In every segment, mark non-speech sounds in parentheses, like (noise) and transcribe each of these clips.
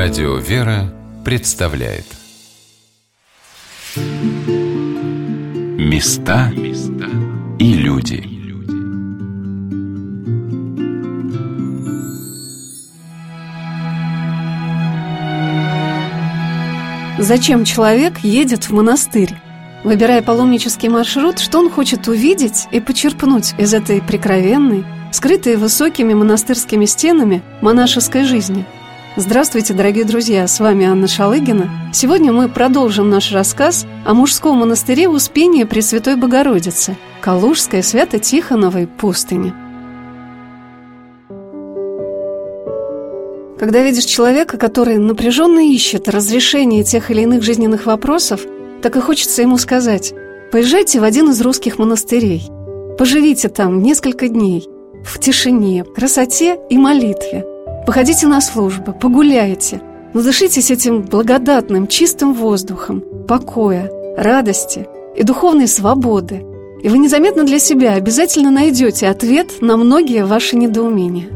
Радио «Вера» представляет. Места и люди. Зачем человек едет в монастырь? Выбирая паломнический маршрут, что он хочет увидеть и почерпнуть из этой прикровенной, скрытой высокими монастырскими стенами монашеской жизни – Здравствуйте, дорогие друзья, с вами Анна Шалыгина. Сегодня мы продолжим наш рассказ о мужском монастыре Успения Пресвятой Богородицы, Калужской Свято-Тихоновой пустыне. Когда видишь человека, который напряженно ищет разрешение тех или иных жизненных вопросов, так и хочется ему сказать «Поезжайте в один из русских монастырей, поживите там несколько дней, в тишине, красоте и молитве – Походите на службы, погуляйте, надышитесь этим благодатным, чистым воздухом, покоя, радости и духовной свободы. И вы незаметно для себя обязательно найдете ответ на многие ваши недоумения.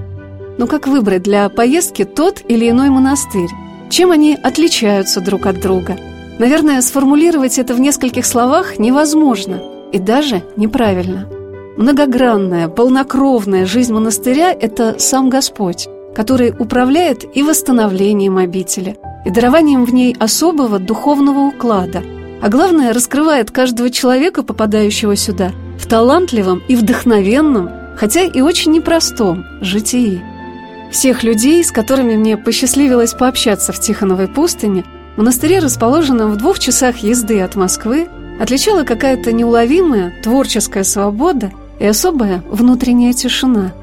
Но как выбрать для поездки тот или иной монастырь? Чем они отличаются друг от друга? Наверное, сформулировать это в нескольких словах невозможно и даже неправильно. Многогранная, полнокровная жизнь монастыря – это сам Господь который управляет и восстановлением обители, и дарованием в ней особого духовного уклада, а главное, раскрывает каждого человека, попадающего сюда, в талантливом и вдохновенном, хотя и очень непростом житии. Всех людей, с которыми мне посчастливилось пообщаться в Тихоновой пустыне, в монастыре, расположенном в двух часах езды от Москвы, отличала какая-то неуловимая творческая свобода и особая внутренняя тишина –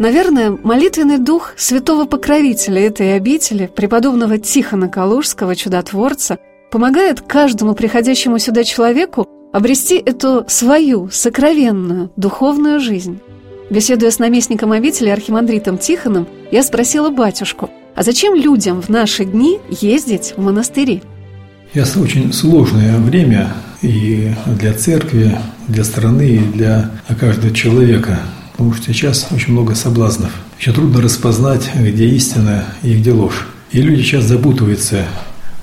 Наверное, молитвенный дух святого покровителя этой обители, преподобного Тихона Калужского, чудотворца, помогает каждому приходящему сюда человеку обрести эту свою сокровенную духовную жизнь. Беседуя с наместником обители архимандритом Тихоном, я спросила батюшку, а зачем людям в наши дни ездить в монастыри? Сейчас очень сложное время и для церкви, для страны, и для каждого человека – Потому что сейчас очень много соблазнов. Еще трудно распознать, где истина и где ложь. И люди сейчас запутываются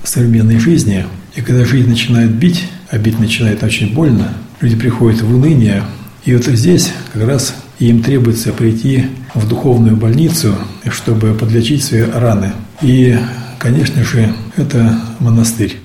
в современной жизни. И когда жизнь начинает бить, а бить начинает очень больно, люди приходят в уныние. И вот здесь как раз им требуется прийти в духовную больницу, чтобы подлечить свои раны. И, конечно же, это монастырь.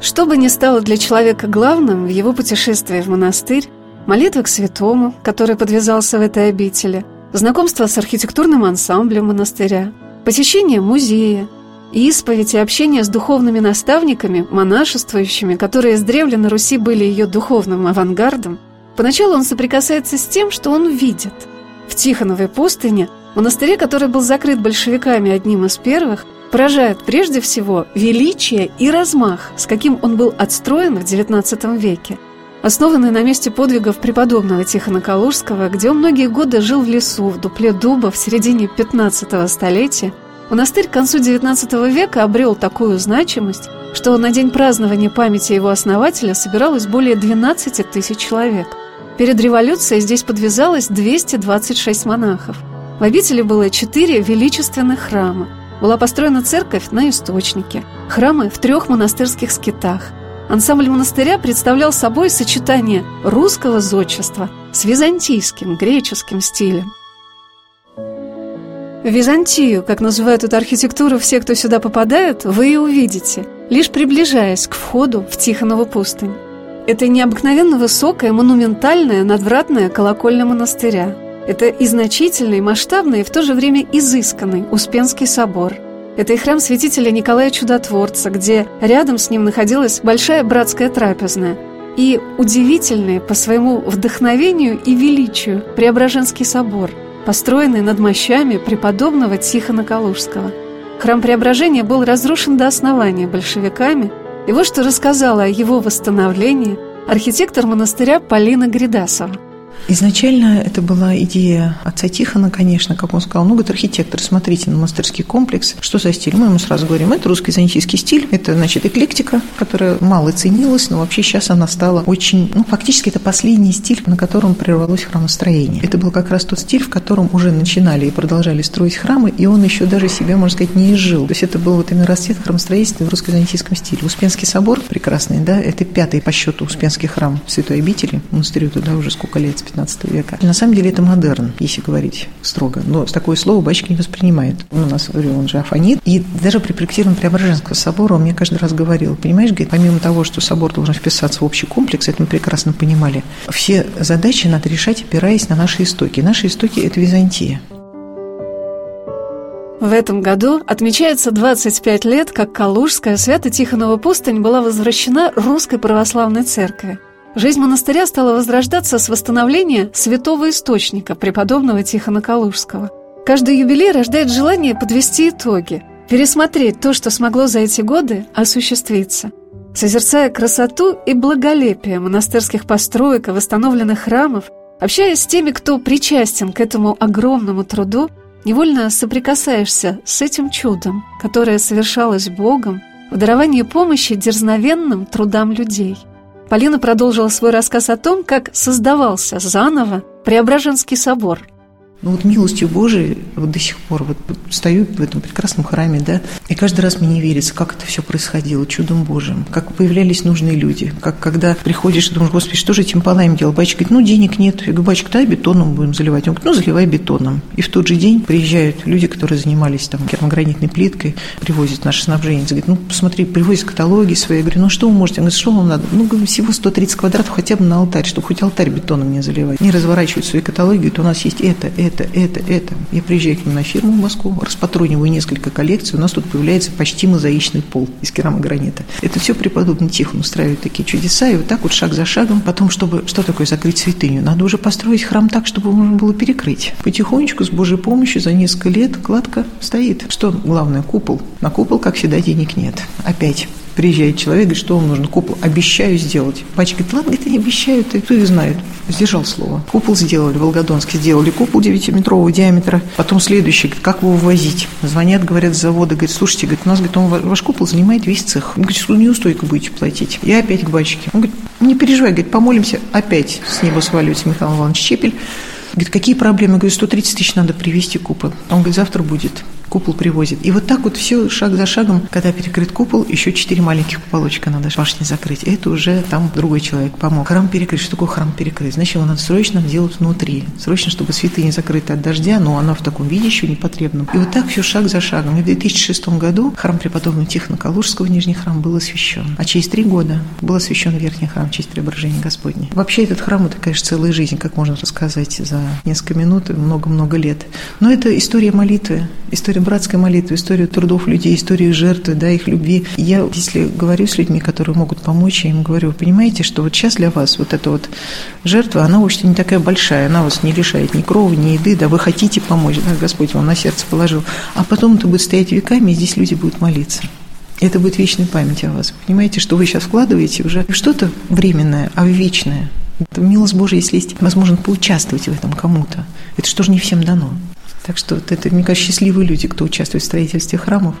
Что бы ни стало для человека главным в его путешествии в монастырь, молитвы к святому, который подвязался в этой обители, знакомство с архитектурным ансамблем монастыря, посещение музея, исповедь и общение с духовными наставниками, монашествующими, которые с древля на Руси были ее духовным авангардом, поначалу он соприкасается с тем, что он видит. В Тихоновой пустыне, монастыре, который был закрыт большевиками одним из первых, поражает прежде всего величие и размах, с каким он был отстроен в XIX веке – основанный на месте подвигов преподобного Тихона Калужского, где он многие годы жил в лесу, в дупле дуба в середине 15 столетия, монастырь к концу XIX века обрел такую значимость, что на день празднования памяти его основателя собиралось более 12 тысяч человек. Перед революцией здесь подвязалось 226 монахов. В обители было четыре величественных храма. Была построена церковь на источнике, храмы в трех монастырских скитах – Ансамбль монастыря представлял собой сочетание русского зодчества с византийским, греческим стилем. Византию, как называют эту архитектуру все, кто сюда попадают, вы и увидите, лишь приближаясь к входу в Тихонову пустынь. Это необыкновенно высокая, монументальная, надвратная колокольня монастыря. Это и значительный, масштабный, и в то же время изысканный Успенский собор – это и храм святителя Николая Чудотворца, где рядом с ним находилась большая братская трапезная. И удивительный по своему вдохновению и величию Преображенский собор, построенный над мощами преподобного Тихона Калужского. Храм Преображения был разрушен до основания большевиками, и вот что рассказала о его восстановлении архитектор монастыря Полина Гридасова. Изначально это была идея отца Тихона, конечно, как он сказал, ну, говорит, архитектор, смотрите на монастырский комплекс, что за стиль? Мы ему сразу говорим, это русский византийский стиль, это, значит, эклектика, которая мало ценилась, но вообще сейчас она стала очень, ну, фактически это последний стиль, на котором прервалось храмостроение. Это был как раз тот стиль, в котором уже начинали и продолжали строить храмы, и он еще даже себя, можно сказать, не изжил. То есть это был вот именно расцвет храмостроительства в русско-византийском стиле. Успенский собор прекрасный, да, это пятый по счету Успенский храм Святой обители, монастырю туда уже сколько лет, 15 века. На самом деле это модерн, если говорить строго. Но такое слово батюшка не воспринимает. У нас, говорю, он же афонит. И даже при проектировании Преображенского собора он мне каждый раз говорил, понимаешь, говорит, помимо того, что собор должен вписаться в общий комплекс, это мы прекрасно понимали, все задачи надо решать, опираясь на наши истоки. Наши истоки – это Византия. В этом году отмечается 25 лет, как Калужская Свято-Тихонова пустынь была возвращена Русской Православной Церкви. Жизнь монастыря стала возрождаться с восстановления святого источника преподобного Тихона Калужского. Каждый юбилей рождает желание подвести итоги, пересмотреть то, что смогло за эти годы осуществиться. Созерцая красоту и благолепие монастырских построек и восстановленных храмов, общаясь с теми, кто причастен к этому огромному труду, невольно соприкасаешься с этим чудом, которое совершалось Богом в даровании помощи дерзновенным трудам людей – Полина продолжила свой рассказ о том, как создавался заново Преображенский собор – ну вот милостью Божией вот до сих пор вот стою в этом прекрасном храме, да, и каждый раз мне не верится, как это все происходило, чудом Божьим, как появлялись нужные люди, как когда приходишь и думаешь, господи, что же этим полами делать? Батюшка говорит, ну денег нет. Я говорю, батюшка, да, бетоном будем заливать. Он говорит, ну заливай бетоном. И в тот же день приезжают люди, которые занимались там керамогранитной плиткой, привозят наше снабжение. Говорит, ну посмотри, привозят каталоги свои. Я говорю, ну что вы можете? Он говорит, что вам надо? Ну, говорю, всего 130 квадратов хотя бы на алтарь, чтобы хоть алтарь бетоном не заливать. Не разворачивают свои каталоги, говорят, у нас есть это, это, это, это, это. Я приезжаю к ним на фирму в Москву, распатрониваю несколько коллекций, у нас тут появляется почти мозаичный пол из керамогранита. Это все преподобный Тихон устраивает такие чудеса, и вот так вот шаг за шагом. Потом, чтобы, что такое закрыть святыню? Надо уже построить храм так, чтобы можно было перекрыть. Потихонечку, с Божьей помощью, за несколько лет кладка стоит. Что главное? Купол. На купол, как всегда, денег нет. Опять Приезжает человек, говорит, что вам нужно? Купол. Обещаю сделать. Батя говорит, ладно, говорит, не обещаю, ты, кто их знает. Сдержал слово. Купол сделали, в Волгодонске сделали. Купол 9-метрового диаметра. Потом следующий, говорит, как его вывозить? Звонят, говорят с завода, говорит, слушайте, говорит, у нас, говорит, он, ваш купол занимает весь цех. Он говорит, что неустойку будете платить. Я опять к батюшке. Он говорит, не переживай, говорит, помолимся. Опять с неба сваливается Михаил Иванович Чепель. Говорит, какие проблемы? Я говорю, 130 тысяч надо привезти купол. Он говорит, завтра будет купол привозит. И вот так вот все шаг за шагом, когда перекрыт купол, еще четыре маленьких куполочка надо башни закрыть. Это уже там другой человек помог. Храм перекрыть. Что такое храм перекрыть? Значит, его надо срочно делать внутри. Срочно, чтобы святыня закрыта от дождя, но она в таком виде еще непотребном. И вот так все шаг за шагом. И в 2006 году храм преподобного Тихона Калужского, Нижний храм, был освящен. А через три года был освящен Верхний храм в честь Преображения Господня. Вообще этот храм – это, конечно, целая жизнь, как можно рассказать за несколько минут, много-много лет. Но это история молитвы, история братской молитвы, историю трудов людей, историю жертвы, да, их любви. Я, если говорю с людьми, которые могут помочь, я им говорю, вы понимаете, что вот сейчас для вас вот эта вот жертва, она очень не такая большая, она вас не лишает ни крови, ни еды, да, вы хотите помочь, да, Господь вам на сердце положил. А потом это будет стоять веками, и здесь люди будут молиться. Это будет вечная память о вас. Понимаете, что вы сейчас вкладываете уже что-то временное, а вечное. Это милость Божия, если есть возможность поучаствовать в этом кому-то. Это что же не всем дано. Так что вот это, мне кажется, счастливые люди, кто участвует в строительстве храмов.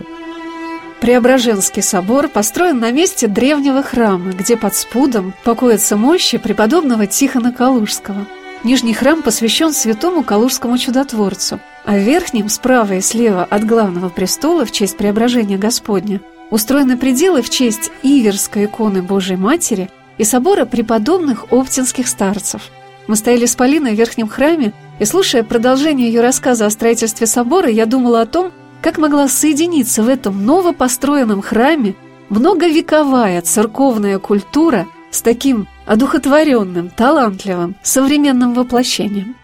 Преображенский собор построен на месте древнего храма, где под спудом покоятся мощи преподобного Тихона Калужского. Нижний храм посвящен святому Калужскому чудотворцу, а в верхнем, справа и слева от главного престола в честь преображения Господня, устроены пределы в честь Иверской иконы Божией Матери и собора преподобных оптинских старцев. Мы стояли с Полиной в верхнем храме и слушая продолжение ее рассказа о строительстве собора, я думала о том, как могла соединиться в этом новопостроенном храме многовековая церковная культура с таким одухотворенным, талантливым, современным воплощением.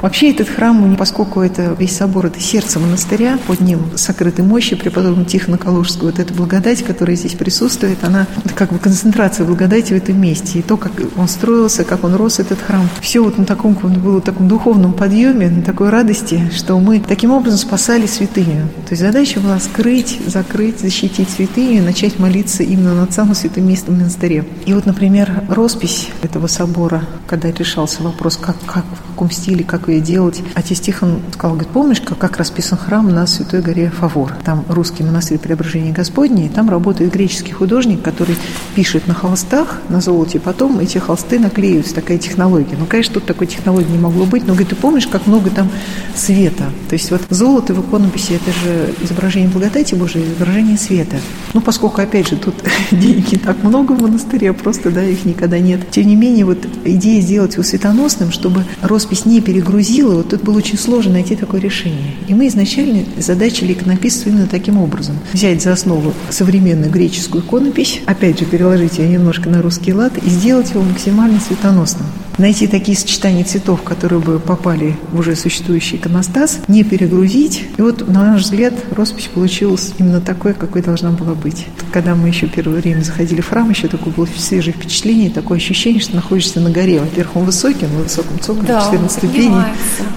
Вообще этот храм, поскольку это весь собор, это сердце монастыря, под ним сокрыты мощи преподобного Тихона Калужского, вот эта благодать, которая здесь присутствует, она как бы концентрация благодати в этом месте. И то, как он строился, как он рос, этот храм, все вот на таком, было таком духовном подъеме, на такой радости, что мы таким образом спасали святыню. То есть задача была скрыть, закрыть, защитить святыню и начать молиться именно над самым святым местом монастыре. И вот, например, роспись этого собора, когда решался вопрос, как, как, в каком стиле, как ее делать. Отец Тихон сказал, говорит, помнишь, как, как расписан храм на Святой горе Фавор? Там русский монастырь Преображения Господней, там работает греческий художник, который пишет на холстах, на золоте, потом эти холсты наклеиваются, такая технология. Ну, конечно, тут такой технологии не могло быть, но, говорит, ты помнишь, как много там света? То есть вот золото в иконописи – это же изображение благодати Божией, изображение света. Ну, поскольку, опять же, тут (laughs) денег не так много в монастыре, просто, да, их никогда нет. Тем не менее, вот идея сделать его светоносным, чтобы роспись не перегрузила, вот тут было очень сложно найти такое решение. И мы изначально задачили иконописцу именно таким образом. Взять за основу современную греческую иконопись, опять же, переложить ее немножко на русский лад и сделать его максимально светоносным найти такие сочетания цветов, которые бы попали в уже существующий иконостас, не перегрузить. И вот, на наш взгляд, роспись получилась именно такой, какой должна была быть. Когда мы еще первое время заходили в храм, еще такое было свежее впечатление, такое ощущение, что находишься на горе. Во-первых, он высокий, на высоком цоколе, да, 14 ступеней.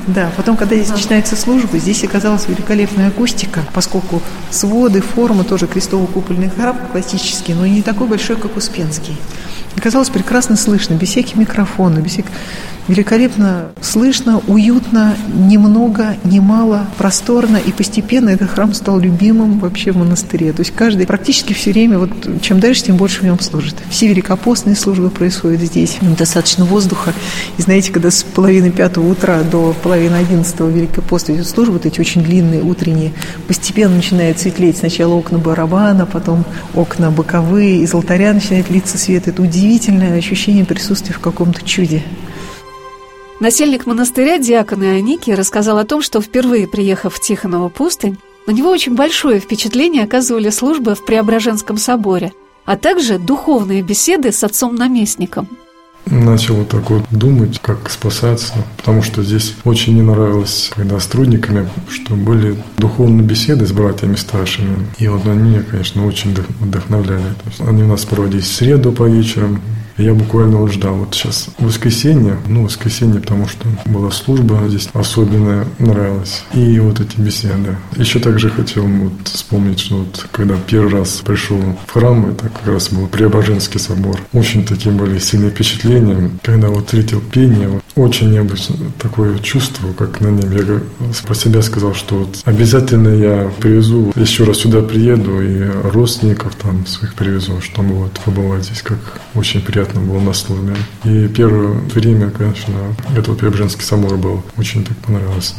Да, потом, когда здесь да. начинается служба, здесь оказалась великолепная акустика, поскольку своды, формы тоже крестово-купольный храм классический, но не такой большой, как Успенский. Оказалось прекрасно слышно, без всяких микрофонов, без всяких великолепно слышно, уютно, немного, немало, просторно, и постепенно этот храм стал любимым вообще в монастыре. То есть каждый практически все время, вот чем дальше, тем больше в нем служит. Все великопостные службы происходят здесь, достаточно воздуха. И знаете, когда с половины пятого утра до половины одиннадцатого великопост идет служба, вот эти очень длинные утренние, постепенно начинает светлеть сначала окна барабана, потом окна боковые, из алтаря начинает литься свет. Это удивительное ощущение присутствия в каком-то чуде. Насельник монастыря диакон Ионики рассказал о том, что впервые приехав в Тихоново пустынь, на него очень большое впечатление оказывали службы в Преображенском соборе, а также духовные беседы с отцом-наместником. Начал вот так вот думать, как спасаться, потому что здесь очень не нравилось, когда с трудниками, что были духовные беседы с братьями старшими. И вот они меня, конечно, очень вдохновляли. Они у нас проводились в среду по вечерам, я буквально вот ждал. Вот сейчас воскресенье, ну, воскресенье, потому что была служба здесь особенно нравилась. И вот эти беседы. Еще также хотел вот вспомнить, что вот когда первый раз пришел в храм, это как раз был Преображенский собор. Очень такие были сильные впечатления. Когда вот встретил пение, вот, очень необычно такое чувство, как на небе. Я про себя сказал, что вот обязательно я привезу, еще раз сюда приеду и родственников там своих привезу, чтобы вот побывать здесь, как очень приятно приятно было на службе. И первое время, конечно, это вот Преображенский собор был. Очень так понравилось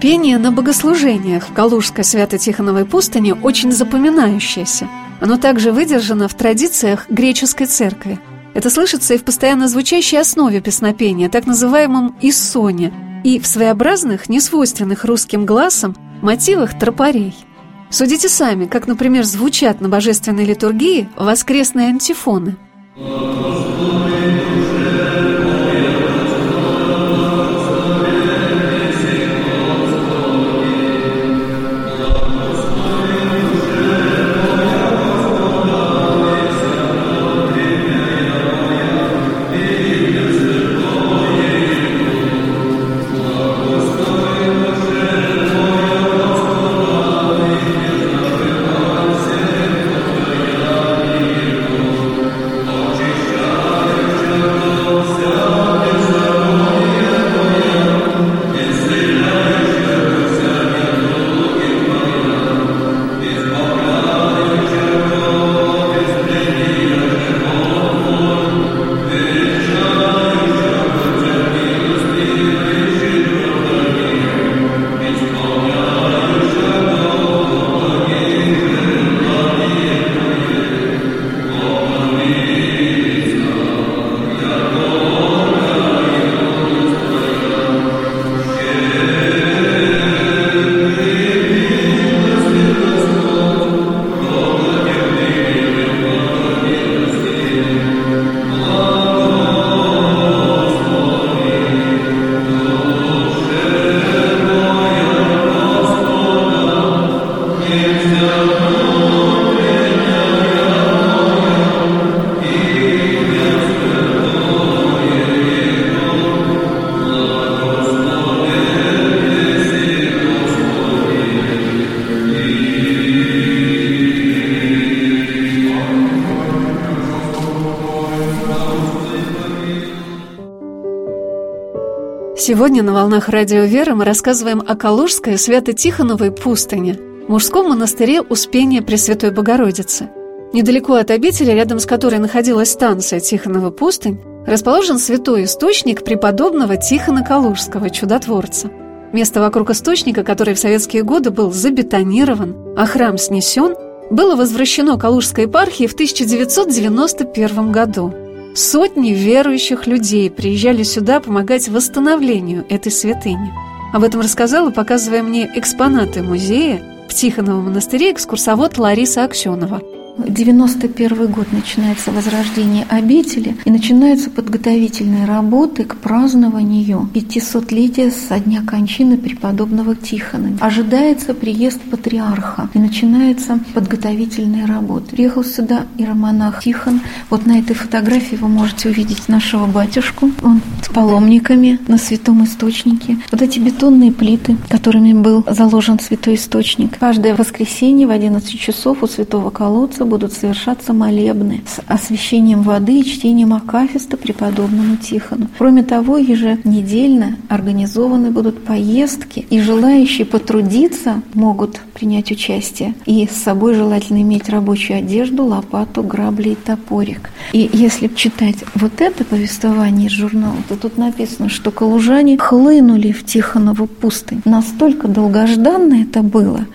Пение на богослужениях в Калужской Свято-Тихоновой пустыне очень запоминающееся. Оно также выдержано в традициях греческой церкви. Это слышится и в постоянно звучащей основе песнопения, так называемом «иссоне», и в своеобразных, несвойственных русским глазам мотивах тропарей – Судите сами, как, например, звучат на божественной литургии воскресные антифоны – Todos. Сегодня на «Волнах Радио Веры» мы рассказываем о Калужской Свято-Тихоновой пустыне, мужском монастыре Успения Пресвятой Богородицы. Недалеко от обители, рядом с которой находилась станция Тихонова пустынь, расположен святой источник преподобного Тихона Калужского, чудотворца. Место вокруг источника, который в советские годы был забетонирован, а храм снесен, было возвращено Калужской епархии в 1991 году – Сотни верующих людей приезжали сюда помогать восстановлению этой святыни. Об этом рассказала, показывая мне экспонаты музея в Тихоновом монастыре экскурсовод Лариса Аксенова – 91 год начинается возрождение обители и начинаются подготовительные работы к празднованию 500-летия со дня кончины преподобного Тихона. Ожидается приезд патриарха и начинаются подготовительные работы. Приехал сюда иеромонах Тихон. Вот на этой фотографии вы можете увидеть нашего батюшку. Он с паломниками на святом источнике. Вот эти бетонные плиты, которыми был заложен святой источник. Каждое воскресенье в 11 часов у святого колодца будут совершаться молебны с освящением воды и чтением Акафиста преподобному Тихону. Кроме того, еженедельно организованы будут поездки, и желающие потрудиться могут принять участие. И с собой желательно иметь рабочую одежду, лопату, грабли и топорик. И если читать вот это повествование из журнала, то тут написано, что калужане хлынули в Тихонову пустынь. Настолько долгожданно это было,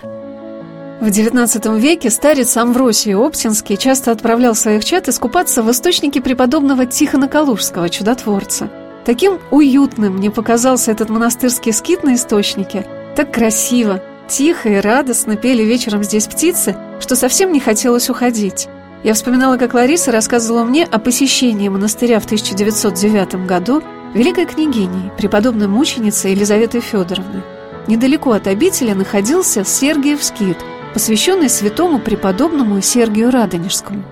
в XIX веке старец Амвросий Оптинский часто отправлял своих чад искупаться в источнике преподобного Тихона Калужского, чудотворца. Таким уютным мне показался этот монастырский скит на источнике. Так красиво, тихо и радостно пели вечером здесь птицы, что совсем не хотелось уходить. Я вспоминала, как Лариса рассказывала мне о посещении монастыря в 1909 году великой княгиней, преподобной мученицей Елизаветы Федоровны. Недалеко от обители находился Сергиев скит – посвященный святому преподобному Сергию Радонежскому.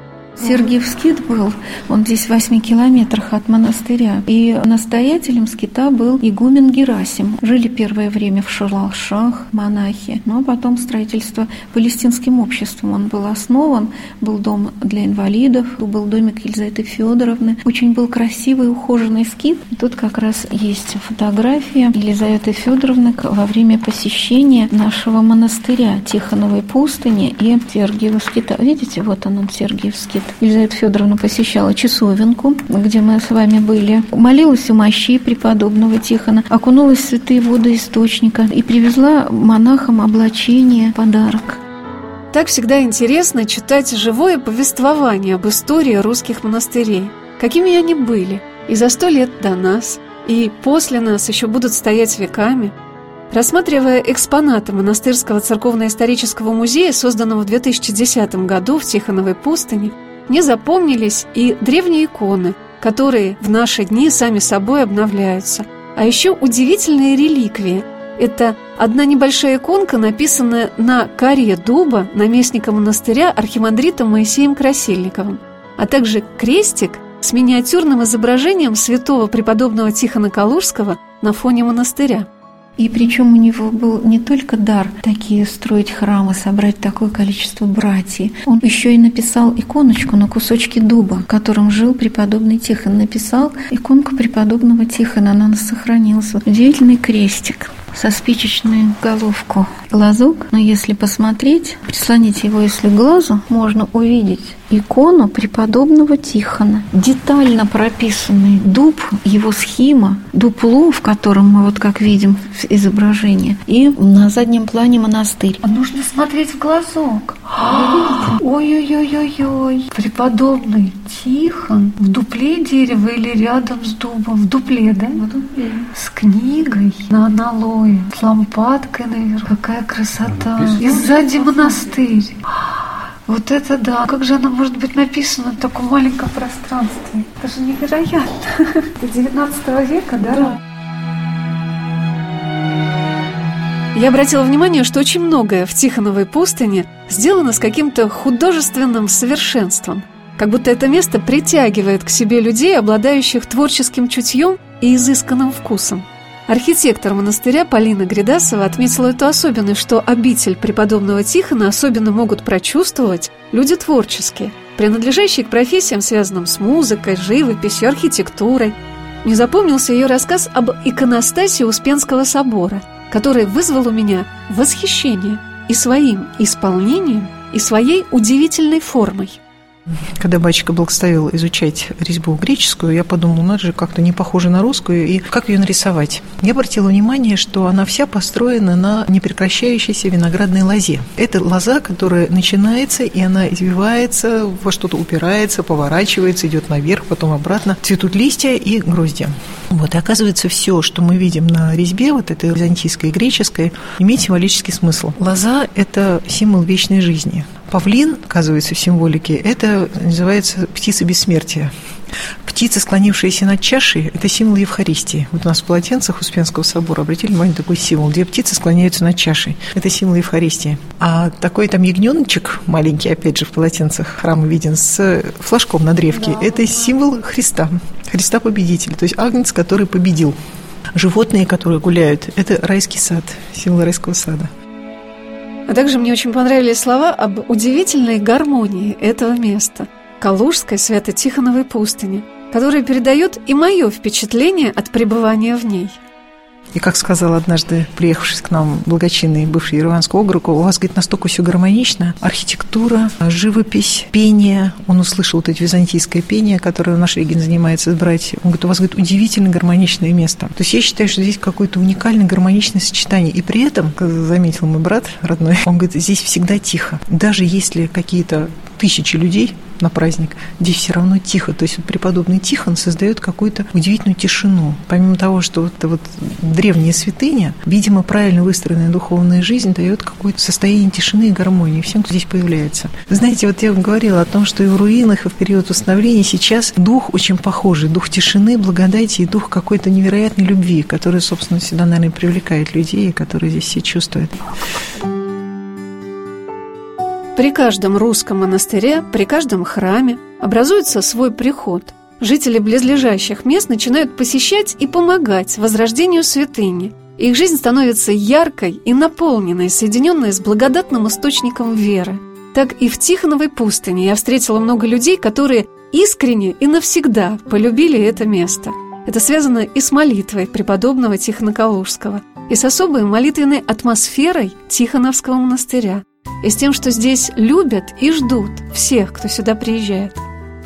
Сергиев скит был, он здесь в восьми километрах от монастыря. И настоятелем скита был игумен Герасим. Жили первое время в Шалашах монахи, но потом строительство палестинским обществом он был основан. Был дом для инвалидов, был домик Елизаветы Федоровны. Очень был красивый, ухоженный скит. Тут как раз есть фотография Елизаветы Федоровны во время посещения нашего монастыря Тихоновой пустыни и Сергиева скита. Видите, вот он, он Сергиев скит. Елизавета Федоровна посещала часовенку, где мы с вами были, молилась у мощей преподобного Тихона, окунулась в святые воды источника и привезла монахам облачение, подарок. Так всегда интересно читать живое повествование об истории русских монастырей. Какими они были и за сто лет до нас, и после нас еще будут стоять веками. Рассматривая экспонаты монастырского церковно-исторического музея, созданного в 2010 году в Тихоновой пустыне, мне запомнились и древние иконы, которые в наши дни сами собой обновляются. А еще удивительные реликвии. Это одна небольшая иконка, написанная на коре дуба наместника монастыря архимандритом Моисеем Красильниковым, а также крестик с миниатюрным изображением святого преподобного Тихона Калужского на фоне монастыря. И причем у него был не только дар такие строить храмы, собрать такое количество братьев. Он еще и написал иконочку на кусочке дуба, в котором жил преподобный Тихон. Написал иконку преподобного Тихона, она сохранилась. Удивительный крестик со спичечную головку глазок, но если посмотреть, прислонить его если к глазу, можно увидеть икону преподобного Тихона. Детально прописанный дуб, его схема, дупло, в котором мы вот как видим изображение, и на заднем плане монастырь. А нужно смотреть в глазок. (gasps) Ой-ой-ой-ой-ой. Преподобный Тихон в дупле дерева или рядом с дубом? В дупле, да? В дупле. С книгой на аналое, с лампадкой наверх. Какая красота. И сзади монастырь. Вот это да. Как же она может быть написана в таком маленьком пространстве? Это же невероятно. 19 века, да? да. Я обратила внимание, что очень многое в Тихоновой пустыне сделано с каким-то художественным совершенством. Как будто это место притягивает к себе людей, обладающих творческим чутьем и изысканным вкусом. Архитектор монастыря Полина Гридасова отметила эту особенность, что обитель преподобного Тихона особенно могут прочувствовать люди творческие, принадлежащие к профессиям, связанным с музыкой, живописью, архитектурой. мне запомнился ее рассказ об иконостасе Успенского собора, который вызвал у меня восхищение и своим исполнением, и своей удивительной формой – когда батюшка благословил изучать резьбу греческую, я подумала, ну это же как-то не похоже на русскую, и как ее нарисовать? Я обратила внимание, что она вся построена на непрекращающейся виноградной лозе. Это лоза, которая начинается, и она извивается, во что-то упирается, поворачивается, идет наверх, потом обратно. Цветут листья и гроздья. Вот, и оказывается, все, что мы видим на резьбе, вот этой византийской и греческой, имеет символический смысл. Лоза – это символ вечной жизни. Павлин, оказывается, в символике, это называется птица бессмертия. Птица, склонившаяся над чашей, это символ Евхаристии. Вот у нас в полотенцах Успенского собора обратили внимание такой символ, где птицы склоняются над чашей. Это символ Евхаристии. А такой там ягненочек маленький, опять же, в полотенцах храма виден с флажком на древке, да. это символ Христа, Христа победителя, то есть агнец, который победил. Животные, которые гуляют, это райский сад, символ райского сада. А также мне очень понравились слова об удивительной гармонии этого места – Калужской Свято-Тихоновой пустыни, которая передает и мое впечатление от пребывания в ней – и как сказал однажды, приехавший к нам благочинный бывший Ереванский округ, у вас, говорит, настолько все гармонично. Архитектура, живопись, пение. Он услышал вот это византийское пение, которое наш Регин занимается брать. Он говорит, у вас, говорит, удивительно гармоничное место. То есть я считаю, что здесь какое-то уникальное гармоничное сочетание. И при этом, заметил мой брат родной, он говорит, здесь всегда тихо. Даже если какие-то тысячи людей на праздник, здесь все равно тихо. То есть вот преподобный Тихон создает какую-то удивительную тишину. Помимо того, что вот вот древняя святыня, видимо, правильно выстроенная духовная жизнь дает какое-то состояние тишины и гармонии всем, кто здесь появляется. Знаете, вот я вам говорила о том, что и в руинах, и в период восстановления сейчас дух очень похожий. Дух тишины, благодати и дух какой-то невероятной любви, который, собственно, всегда, наверное, привлекает людей, которые здесь все чувствуют. При каждом русском монастыре, при каждом храме образуется свой приход. Жители близлежащих мест начинают посещать и помогать возрождению святыни. Их жизнь становится яркой и наполненной, соединенной с благодатным источником веры. Так и в Тихоновой пустыне я встретила много людей, которые искренне и навсегда полюбили это место. Это связано и с молитвой преподобного Тихона Калужского, и с особой молитвенной атмосферой Тихоновского монастыря и с тем, что здесь любят и ждут всех, кто сюда приезжает.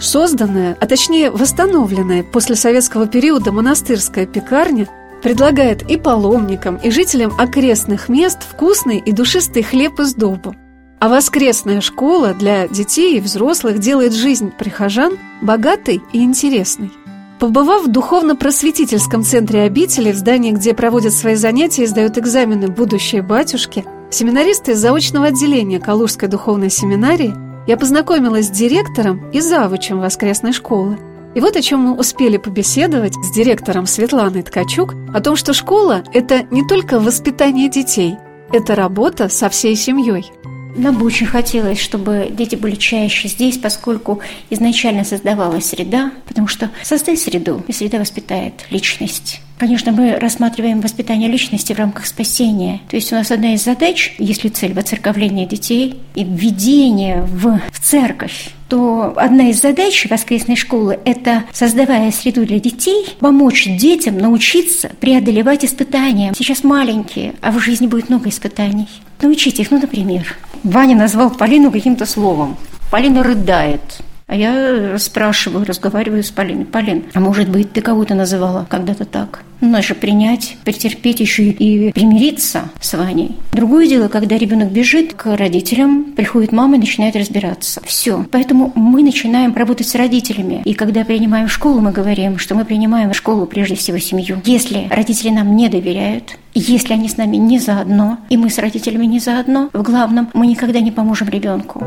Созданная, а точнее восстановленная после советского периода монастырская пекарня предлагает и паломникам, и жителям окрестных мест вкусный и душистый хлеб из дуба. А воскресная школа для детей и взрослых делает жизнь прихожан богатой и интересной. Побывав в духовно-просветительском центре обители, в здании, где проводят свои занятия и сдают экзамены будущие батюшки, семинаристы из заочного отделения Калужской духовной семинарии, я познакомилась с директором и завучем воскресной школы. И вот о чем мы успели побеседовать с директором Светланой Ткачук, о том, что школа – это не только воспитание детей, это работа со всей семьей – нам бы очень хотелось, чтобы дети были чаще здесь, поскольку изначально создавалась среда, потому что создать среду, и среда воспитает личность. Конечно, мы рассматриваем воспитание личности в рамках спасения. То есть у нас одна из задач, если цель воцерковления детей и введение в, в церковь, то одна из задач воскресной школы – это, создавая среду для детей, помочь детям научиться преодолевать испытания. Сейчас маленькие, а в жизни будет много испытаний. Научите их, ну, например, Ваня назвал Полину каким-то словом. Полина рыдает. А я спрашиваю, разговариваю с Полиной. Полин, а может быть, ты кого-то называла когда-то так? Ну, надо же принять, претерпеть еще и примириться с Ваней. Другое дело, когда ребенок бежит к родителям, приходит мама и начинает разбираться. Все. Поэтому мы начинаем работать с родителями. И когда принимаем школу, мы говорим, что мы принимаем школу прежде всего семью. Если родители нам не доверяют, если они с нами не заодно, и мы с родителями не заодно, в главном мы никогда не поможем ребенку.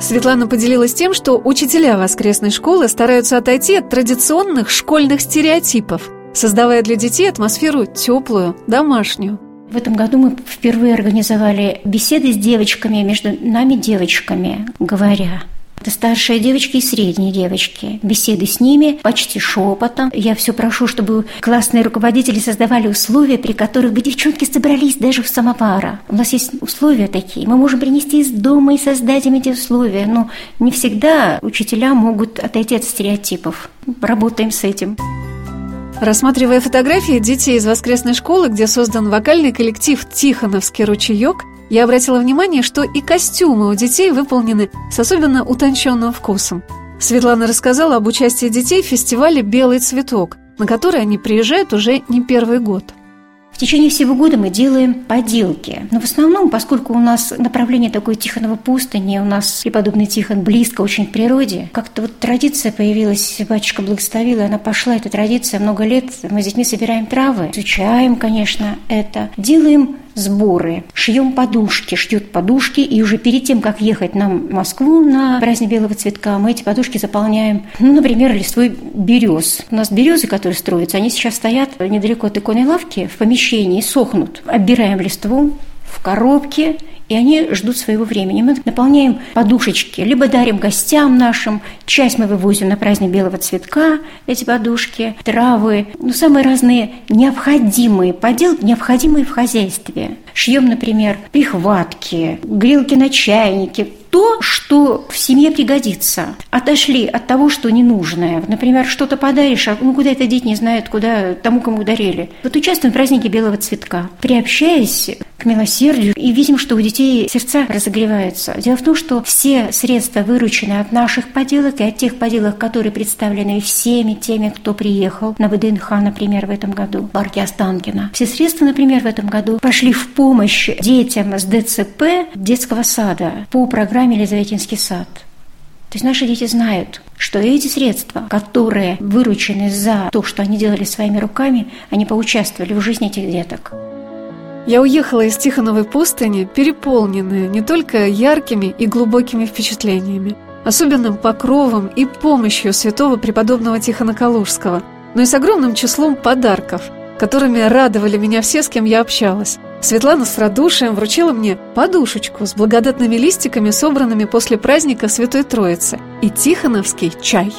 Светлана поделилась тем, что учителя воскресной школы стараются отойти от традиционных школьных стереотипов, создавая для детей атмосферу теплую, домашнюю. В этом году мы впервые организовали беседы с девочками, между нами девочками, говоря это старшие девочки и средние девочки. Беседы с ними почти шепотом. Я все прошу, чтобы классные руководители создавали условия, при которых бы девчонки собрались даже в самовара. У нас есть условия такие. Мы можем принести из дома и создать им эти условия. Но не всегда учителя могут отойти от стереотипов. Работаем с этим. Рассматривая фотографии детей из воскресной школы, где создан вокальный коллектив «Тихоновский ручеек», я обратила внимание, что и костюмы у детей выполнены с особенно утонченным вкусом. Светлана рассказала об участии детей в фестивале «Белый цветок», на который они приезжают уже не первый год – в течение всего года мы делаем поделки. Но в основном, поскольку у нас направление такое Тихонова пустыни, у нас преподобный Тихон близко очень к природе, как-то вот традиция появилась, батюшка благословил, и она пошла, эта традиция, много лет. Мы с детьми собираем травы, изучаем, конечно, это, делаем сборы, шьем подушки, шьют подушки, и уже перед тем, как ехать на Москву на праздник белого цветка, мы эти подушки заполняем, ну, например, листвой берез. У нас березы, которые строятся, они сейчас стоят недалеко от иконной лавки в помещении, сохнут. Оббираем листву в коробке, и они ждут своего времени. Мы наполняем подушечки, либо дарим гостям нашим, часть мы вывозим на праздник белого цветка, эти подушки, травы, ну, самые разные необходимые поделки, необходимые в хозяйстве. Шьем, например, прихватки, грелки на чайнике, то, что в семье пригодится. Отошли от того, что ненужное. Например, что-то подаришь, а ну куда это деть не знают, куда тому, кому дарили. Вот участвуем в празднике белого цветка. Приобщаясь к милосердию и видим, что у детей сердца разогреваются. Дело в том, что все средства выручены от наших поделок и от тех поделок, которые представлены всеми теми, кто приехал на ВДНХ, например, в этом году, в парке Останкина. Все средства, например, в этом году пошли в помощь детям с ДЦП детского сада по программе «Елизаветинский сад». То есть наши дети знают, что эти средства, которые выручены за то, что они делали своими руками, они поучаствовали в жизни этих деток. Я уехала из Тихоновой пустыни, переполненная не только яркими и глубокими впечатлениями, особенным покровом и помощью святого преподобного Тихона Калужского, но и с огромным числом подарков, которыми радовали меня все, с кем я общалась. Светлана с радушием вручила мне подушечку с благодатными листиками, собранными после праздника Святой Троицы, и тихоновский чай.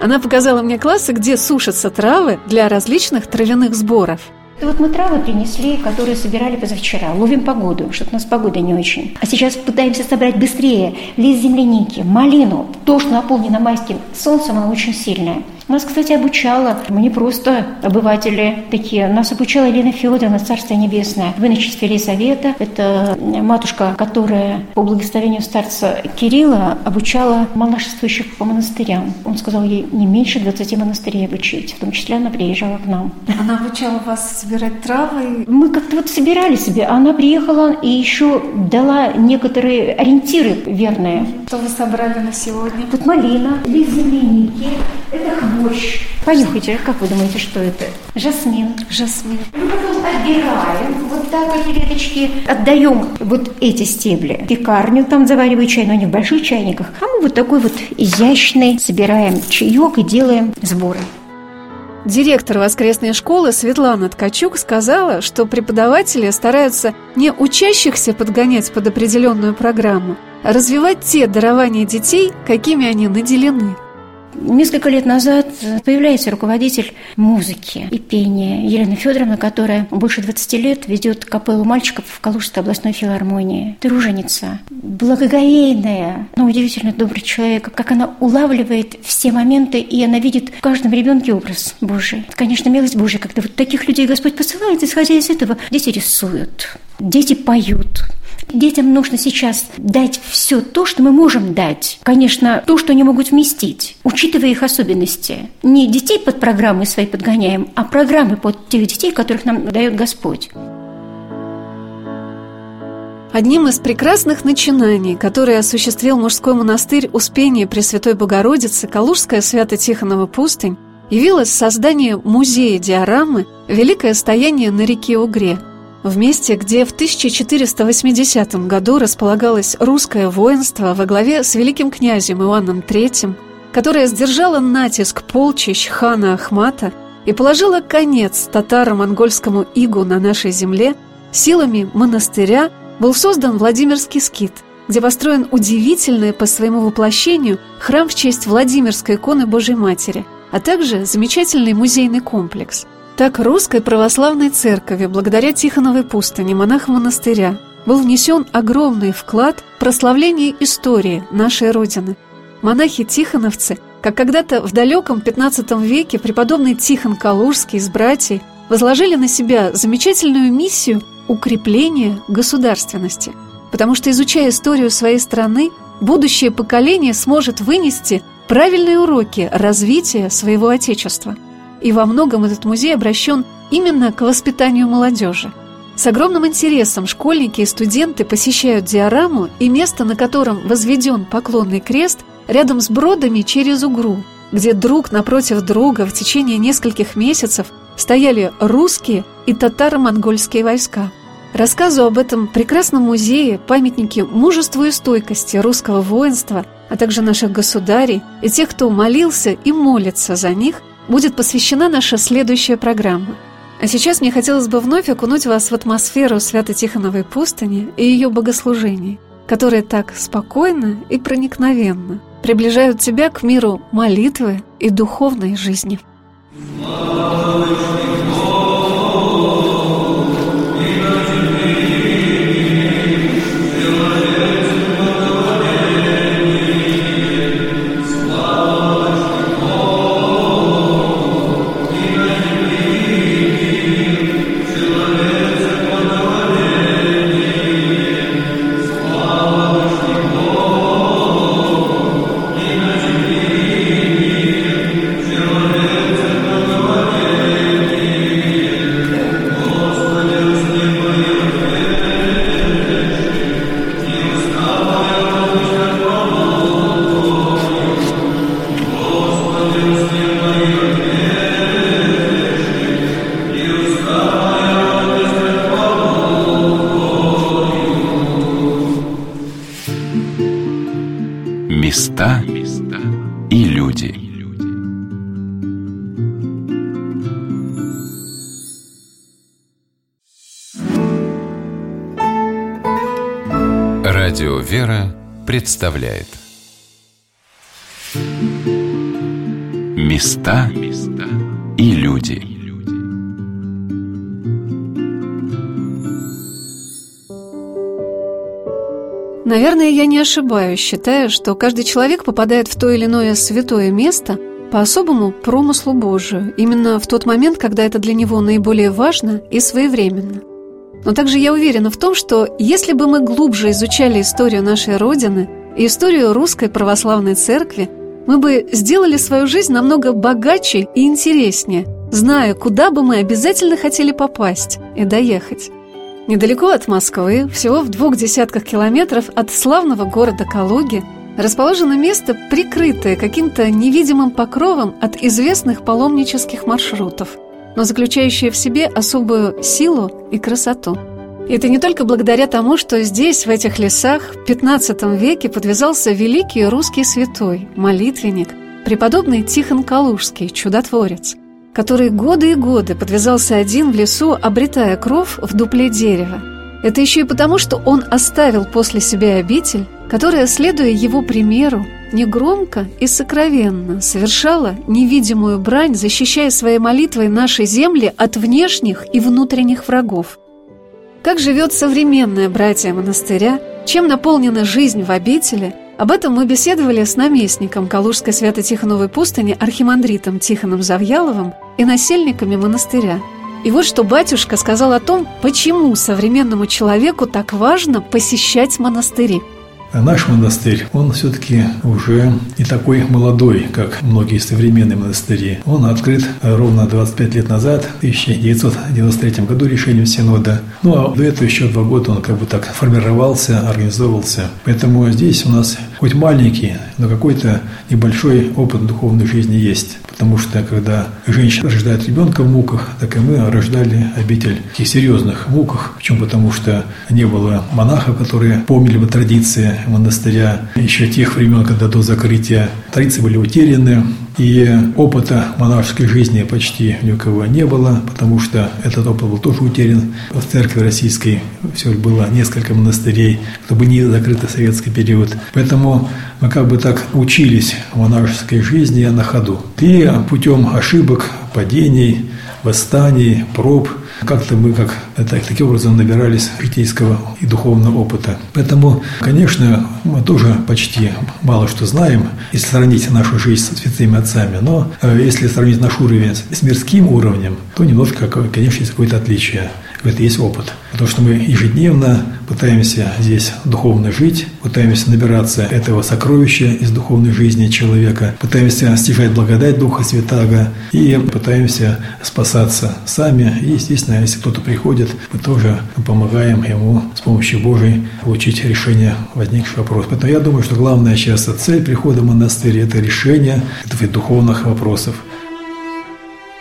Она показала мне классы, где сушатся травы для различных травяных сборов – и вот мы травы принесли, которые собирали позавчера. Ловим погоду, что-то у нас погода не очень. А сейчас пытаемся собрать быстрее лист земляники, малину. То, что наполнено майским солнцем, оно очень сильное. Нас, кстати, обучала, мы не просто обыватели такие, нас обучала Елена Федоровна, Царство Небесное, в иночестве Елизавета. Это матушка, которая по благословению старца Кирилла обучала монашествующих по монастырям. Он сказал ей не меньше 20 монастырей обучить, в том числе она приезжала к нам. Она обучала вас собирать травы? Мы как-то вот собирали себе, а она приехала и еще дала некоторые ориентиры верные. Что вы собрали на сегодня? Тут малина, лист земляники, это хвощ. Понюхайте, как вы думаете, что это? Жасмин. Жасмин. Мы потом отбираем, вот так эти веточки, отдаем вот эти стебли. Пекарню там завариваю чай, но не в больших чайниках. А мы вот такой вот изящный собираем чаек и делаем сборы. Директор воскресной школы Светлана Ткачук сказала, что преподаватели стараются не учащихся подгонять под определенную программу, а развивать те дарования детей, какими они наделены – Несколько лет назад появляется руководитель музыки и пения Елена Федоровна, которая больше 20 лет ведет капеллу мальчиков в Калужской областной филармонии. Труженица, благоговейная, но удивительно добрый человек, как она улавливает все моменты, и она видит в каждом ребенке образ Божий. Конечно, милость Божия, когда вот таких людей Господь посылает, исходя из этого, дети рисуют, дети поют, Детям нужно сейчас дать все то, что мы можем дать. Конечно, то, что они могут вместить, учитывая их особенности. Не детей под программы свои подгоняем, а программы под тех детей, которых нам дает Господь. Одним из прекрасных начинаний, которые осуществил мужской монастырь Успения Пресвятой Богородицы Калужская Свято-Тихонова пустынь, явилось создание музея диорамы «Великое стояние на реке Угре», в месте, где в 1480 году располагалось русское воинство во главе с великим князем Иоанном III, которое сдержало натиск полчищ хана Ахмата и положило конец татаро-монгольскому игу на нашей земле, силами монастыря был создан Владимирский скит, где построен удивительный по своему воплощению храм в честь Владимирской иконы Божьей Матери, а также замечательный музейный комплекс – так русской православной церкви, благодаря Тихоновой пустыне, монахам монастыря, был внесен огромный вклад в прославление истории нашей Родины. Монахи-тихоновцы как когда-то в далеком XV веке преподобный Тихон Калужский с братьей возложили на себя замечательную миссию укрепления государственности. Потому что, изучая историю своей страны, будущее поколение сможет вынести правильные уроки развития своего Отечества. И во многом этот музей обращен именно к воспитанию молодежи. С огромным интересом школьники и студенты посещают диораму и место, на котором возведен поклонный крест, рядом с бродами через Угру, где друг напротив друга в течение нескольких месяцев стояли русские и татаро-монгольские войска. Рассказу об этом прекрасном музее, памятнике мужеству и стойкости русского воинства, а также наших государей и тех, кто молился и молится за них, будет посвящена наша следующая программа. А сейчас мне хотелось бы вновь окунуть вас в атмосферу Свято-Тихоновой пустыни и ее богослужений, которые так спокойно и проникновенно приближают тебя к миру молитвы и духовной жизни. Места не ошибаюсь, считая, что каждый человек попадает в то или иное святое место по особому промыслу Божию, именно в тот момент, когда это для него наиболее важно и своевременно. Но также я уверена в том, что если бы мы глубже изучали историю нашей Родины и историю Русской Православной Церкви, мы бы сделали свою жизнь намного богаче и интереснее, зная, куда бы мы обязательно хотели попасть и доехать. Недалеко от Москвы, всего в двух десятках километров от славного города Калуги, расположено место, прикрытое каким-то невидимым покровом от известных паломнических маршрутов, но заключающее в себе особую силу и красоту. И это не только благодаря тому, что здесь, в этих лесах, в XV веке подвязался великий русский святой, молитвенник, преподобный Тихон Калужский, чудотворец – который годы и годы подвязался один в лесу, обретая кров в дупле дерева. Это еще и потому, что он оставил после себя обитель, которая, следуя его примеру, негромко и сокровенно совершала невидимую брань, защищая своей молитвой наши земли от внешних и внутренних врагов. Как живет современная братья монастыря, чем наполнена жизнь в обители – об этом мы беседовали с наместником Калужской Свято-Тихоновой пустыни архимандритом Тихоном Завьяловым и насельниками монастыря. И вот что батюшка сказал о том, почему современному человеку так важно посещать монастыри – а наш монастырь, он все-таки уже не такой молодой, как многие современные монастыри. Он открыт ровно 25 лет назад, в 1993 году решением Синода. Ну а до этого еще два года он как бы так формировался, организовывался. Поэтому здесь у нас хоть маленький, но какой-то небольшой опыт духовной жизни есть. Потому что когда женщина рождает ребенка в муках, так и мы рождали обитель в таких серьезных муках. Почему? Потому что не было монахов, которые помнили бы традиции монастыря еще тех времен, когда до закрытия традиции были утеряны. И опыта монашеской жизни почти ни у кого не было, потому что этот опыт был тоже утерян. В церкви российской все было несколько монастырей, чтобы не закрытый советский период. Поэтому мы как бы так учились монашеской жизни на ходу. И путем ошибок, падений, восстаний, проб – как-то мы как так, таким образом набирались житейского и духовного опыта. Поэтому, конечно, мы тоже почти мало что знаем, если сравнить нашу жизнь с святыми отцами, но э, если сравнить наш уровень с мирским уровнем, то немножко, конечно, есть какое-то отличие это есть опыт. Потому что мы ежедневно пытаемся здесь духовно жить, пытаемся набираться этого сокровища из духовной жизни человека, пытаемся стяжать благодать Духа Святаго и пытаемся спасаться сами. И, естественно, если кто-то приходит, мы тоже помогаем ему с помощью Божией получить решение возникших вопросов. Поэтому я думаю, что главная часть цель прихода в монастырь – это решение этих духовных вопросов.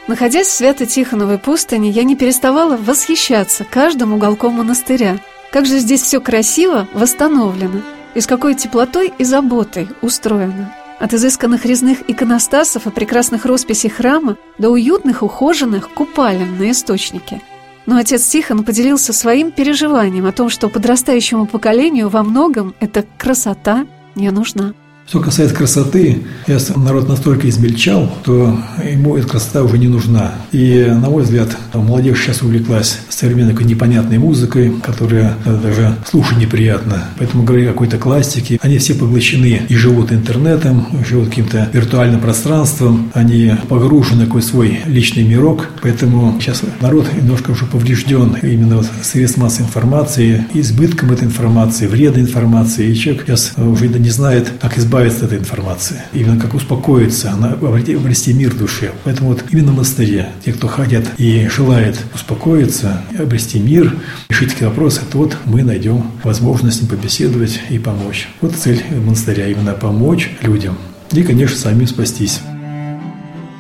Находясь в Свято-Тихоновой пустыне, я не переставала восхищаться каждым уголком монастыря. Как же здесь все красиво восстановлено, и с какой теплотой и заботой устроено. От изысканных резных иконостасов и прекрасных росписей храма до уютных, ухоженных купалин на источнике. Но отец Тихон поделился своим переживанием о том, что подрастающему поколению во многом эта красота не нужна. Что касается красоты, если народ настолько измельчал, то ему эта красота уже не нужна. И, на мой взгляд, молодежь сейчас увлеклась современной непонятной музыкой, которая даже слушать неприятно. Поэтому говоря о какой-то классике, они все поглощены и живут интернетом, живут каким-то виртуальным пространством, они погружены в какой свой личный мирок. Поэтому сейчас народ немножко уже поврежден именно вот средств массовой информации, избытком этой информации, вредной информации. И человек сейчас уже не знает, как избавиться избавиться от этой информации, именно как успокоиться, обрести, обрести мир в душе. Поэтому вот именно в монастыре, те, кто хотят и желает успокоиться, обрести мир, решить такие вопросы, то вот мы найдем возможность им побеседовать и помочь. Вот цель монастыря, именно помочь людям и, конечно, самим спастись.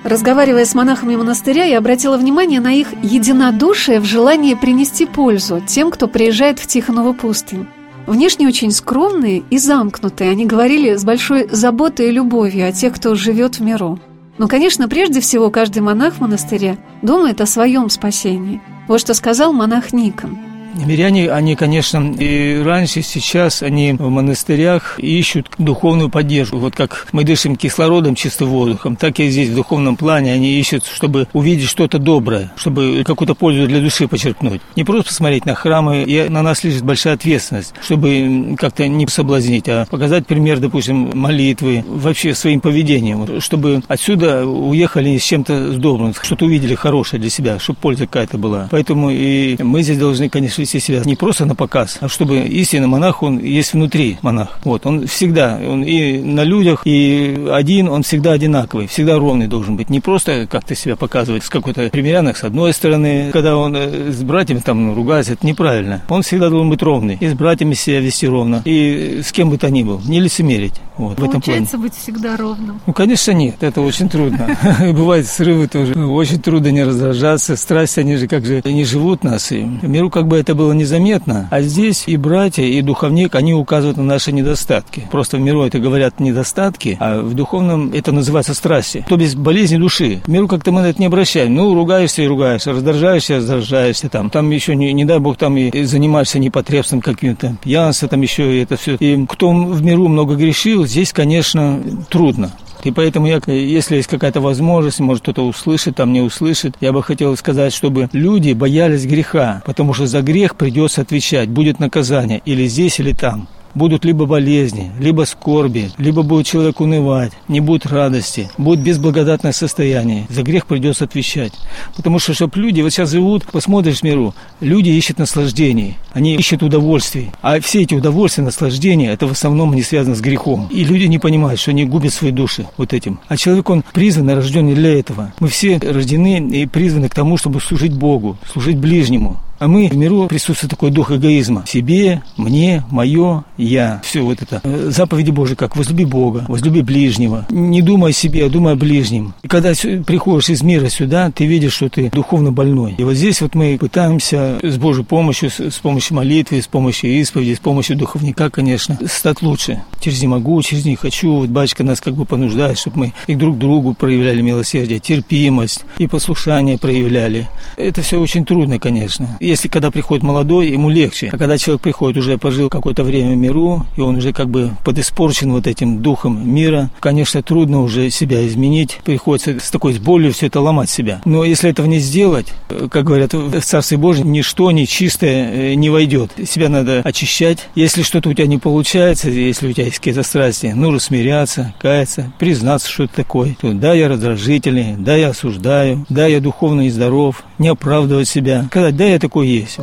Разговаривая с монахами монастыря, я обратила внимание на их единодушие в желании принести пользу тем, кто приезжает в Тихонову пустынь. Внешне очень скромные и замкнутые, они говорили с большой заботой и любовью о тех, кто живет в миру. Но, конечно, прежде всего каждый монах в монастыре думает о своем спасении. Вот что сказал монах Никон – Миряне, они, конечно, и раньше, и сейчас, они в монастырях ищут духовную поддержку. Вот как мы дышим кислородом, чистым воздухом, так и здесь в духовном плане они ищут, чтобы увидеть что-то доброе, чтобы какую-то пользу для души почерпнуть. Не просто посмотреть на храмы, и на нас лежит большая ответственность, чтобы как-то не соблазнить, а показать пример, допустим, молитвы, вообще своим поведением, чтобы отсюда уехали с чем-то с добрым, что-то увидели хорошее для себя, чтобы польза какая-то была. Поэтому и мы здесь должны, конечно, вести себя не просто на показ, а чтобы истинный монах, он есть внутри монах. Вот, он всегда, он и на людях, и один, он всегда одинаковый, всегда ровный должен быть. Не просто как-то себя показывать с какой-то примерянок с одной стороны, когда он э, с братьями там ругается, это неправильно. Он всегда должен быть ровный. И с братьями себя вести ровно, и с кем бы то ни был, не лицемерить. Вот, в этом плане. быть всегда ровным? Ну, конечно, нет, это очень трудно. (laughs) Бывают срывы тоже. Очень трудно не раздражаться. Страсти, они же как же, они живут нас. И миру как бы это было незаметно. А здесь и братья, и духовник, они указывают на наши недостатки. Просто в миру это говорят недостатки, а в духовном это называется страсти. То без болезни души. В миру как-то мы на это не обращаем. Ну, ругаешься и ругаешься, раздражаешься, раздражаешься там. Там еще, не, не дай бог, там и занимаешься непотребством каким-то, пьянство там еще, и это все. И кто в миру много грешил, здесь, конечно, трудно. И поэтому я, если есть какая-то возможность, может кто-то услышит, там не услышит, я бы хотел сказать, чтобы люди боялись греха, потому что за грех придется отвечать, будет наказание или здесь, или там будут либо болезни, либо скорби, либо будет человек унывать, не будет радости, будет безблагодатное состояние. За грех придется отвечать. Потому что, чтобы люди вот сейчас живут, посмотришь в миру, люди ищут наслаждений, они ищут удовольствий. А все эти удовольствия, наслаждения, это в основном не связано с грехом. И люди не понимают, что они губят свои души вот этим. А человек, он призван рожден для этого. Мы все рождены и призваны к тому, чтобы служить Богу, служить ближнему. А мы в миру присутствует такой дух эгоизма. Себе, мне, мое, я. Все вот это. Э, заповеди Божьи, как возлюби Бога, возлюби ближнего. Не думай о себе, а думай о ближнем. И когда приходишь из мира сюда, ты видишь, что ты духовно больной. И вот здесь вот мы пытаемся с Божьей помощью, с помощью молитвы, с помощью исповеди, с помощью духовника, конечно, стать лучше. Через не могу, через не хочу. Вот батюшка нас как бы понуждает, чтобы мы и друг другу проявляли милосердие, терпимость и послушание проявляли. Это все очень трудно, конечно если когда приходит молодой, ему легче. А когда человек приходит, уже пожил какое-то время в миру, и он уже как бы подиспорчен вот этим духом мира, конечно, трудно уже себя изменить. Приходится с такой болью все это ломать себя. Но если этого не сделать, как говорят, в Царстве Божьем ничто нечистое э, не войдет. Себя надо очищать. Если что-то у тебя не получается, если у тебя есть какие-то страсти, нужно смиряться, каяться, признаться, что это такое. То, да, я раздражительный, да, я осуждаю, да, я духовно нездоров, не оправдывать себя. Сказать, да, я такой есть.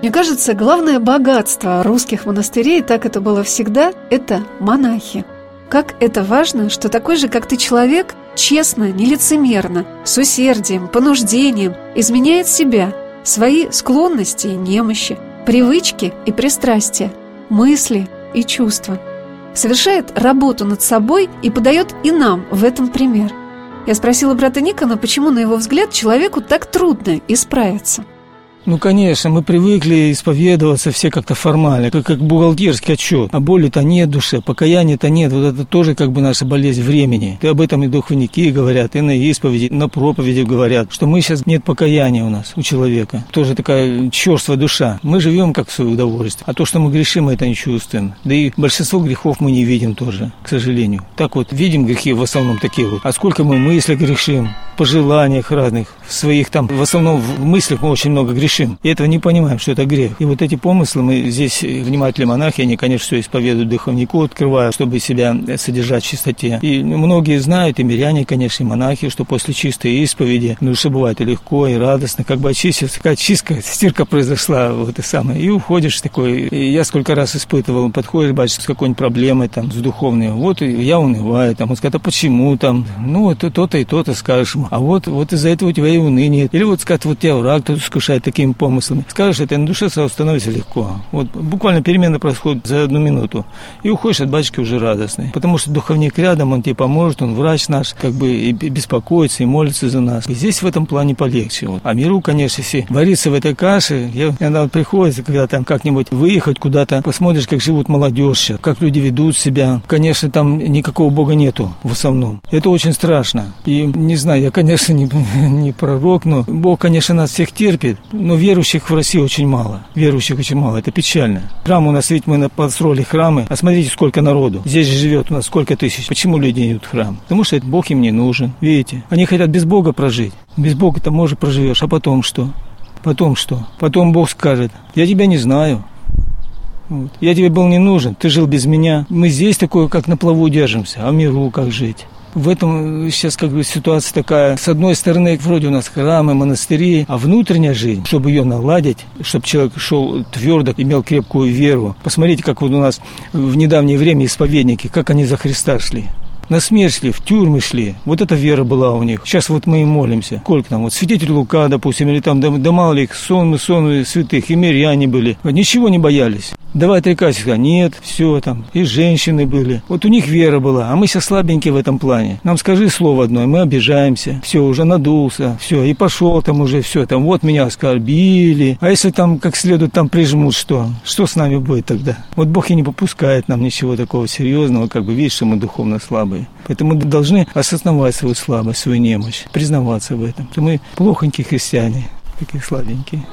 Мне кажется, главное богатство русских монастырей, так это было всегда, это монахи. Как это важно, что такой же, как ты человек, честно, нелицемерно, с усердием, понуждением изменяет себя, свои склонности и немощи, привычки и пристрастия, мысли и чувства. Совершает работу над собой и подает и нам в этом пример. Я спросила брата Никона, почему, на его взгляд, человеку так трудно исправиться – ну, конечно, мы привыкли исповедоваться все как-то формально, как, как бухгалтерский отчет. А боли-то нет в душе, покаяния-то нет. Вот это тоже как бы наша болезнь времени. И об этом и духовники говорят, и на исповеди, на проповеди говорят, что мы сейчас нет покаяния у нас, у человека. Тоже такая черствая душа. Мы живем как в свое удовольствие. А то, что мы грешим, мы это не чувствуем. Да и большинство грехов мы не видим тоже, к сожалению. Так вот, видим грехи в основном такие вот. А сколько мы мысли грешим, пожеланиях разных, своих там, в основном в мыслях мы очень много грешим. И этого не понимаем, что это грех. И вот эти помыслы мы здесь, внимательные монахи, они, конечно, все исповедуют духовнику, открывают, чтобы себя содержать в чистоте. И многие знают, и миряне, конечно, и монахи, что после чистой исповеди на душе бывает и легко, и радостно, как бы очистился, такая чистка, (laughs) стирка произошла, вот и самое. И уходишь такой. И я сколько раз испытывал, подходишь, батюшка, с какой-нибудь проблемой там, с духовной, вот и я унываю, там, он скажет, а почему там, ну, вот то-то и то-то скажешь, а вот, вот из-за этого у тебя и уныние. Или вот скажет, вот тебя враг кто-то искушает таким своими помыслами. Скажешь это, на душе сразу становится легко. Вот буквально перемена происходит за одну минуту. И уходишь от батюшки уже радостный. Потому что духовник рядом, он тебе поможет, он врач наш, как бы и беспокоится, и молится за нас. И здесь в этом плане полегче. Вот. А миру, конечно, если вариться в этой каше, я, иногда вот приходится, когда там как-нибудь выехать куда-то, посмотришь, как живут молодежь как люди ведут себя. Конечно, там никакого Бога нету в основном. Это очень страшно. И не знаю, я, конечно, не, (laughs) не пророк, но Бог, конечно, нас всех терпит, но верующих в России очень мало. Верующих очень мало. Это печально. Храм у нас, ведь мы построили храмы. А смотрите, сколько народу. Здесь же живет у нас сколько тысяч. Почему люди идут в храм? Потому что Бог им не нужен. Видите? Они хотят без Бога прожить. Без Бога-то, может, проживешь. А потом что? Потом что? Потом Бог скажет, я тебя не знаю. Вот. Я тебе был не нужен, ты жил без меня. Мы здесь такое, как на плаву держимся, а в миру как жить? В этом сейчас как бы ситуация такая. С одной стороны, вроде у нас храмы, монастыри, а внутренняя жизнь, чтобы ее наладить, чтобы человек шел твердо, имел крепкую веру. Посмотрите, как вот у нас в недавнее время исповедники, как они за Христа шли на смерть шли, в тюрьмы шли. Вот эта вера была у них. Сейчас вот мы и молимся. Сколько там, вот святитель Лука, допустим, или там, да, да мало ли их, сонмы, сонмы святых, и миряне были. Ничего не боялись. Давай отрекайся. Нет, все там. И женщины были. Вот у них вера была, а мы сейчас слабенькие в этом плане. Нам скажи слово одно, и мы обижаемся. Все, уже надулся. Все, и пошел там уже все. Там вот меня оскорбили. А если там как следует там прижмут, что? Что с нами будет тогда? Вот Бог и не попускает нам ничего такого серьезного, как бы видишь, что мы духовно слабые. Поэтому мы должны осознавать свою слабость, свою немощь, признаваться в этом. Что мы плохонькие христиане, такие слабенькие.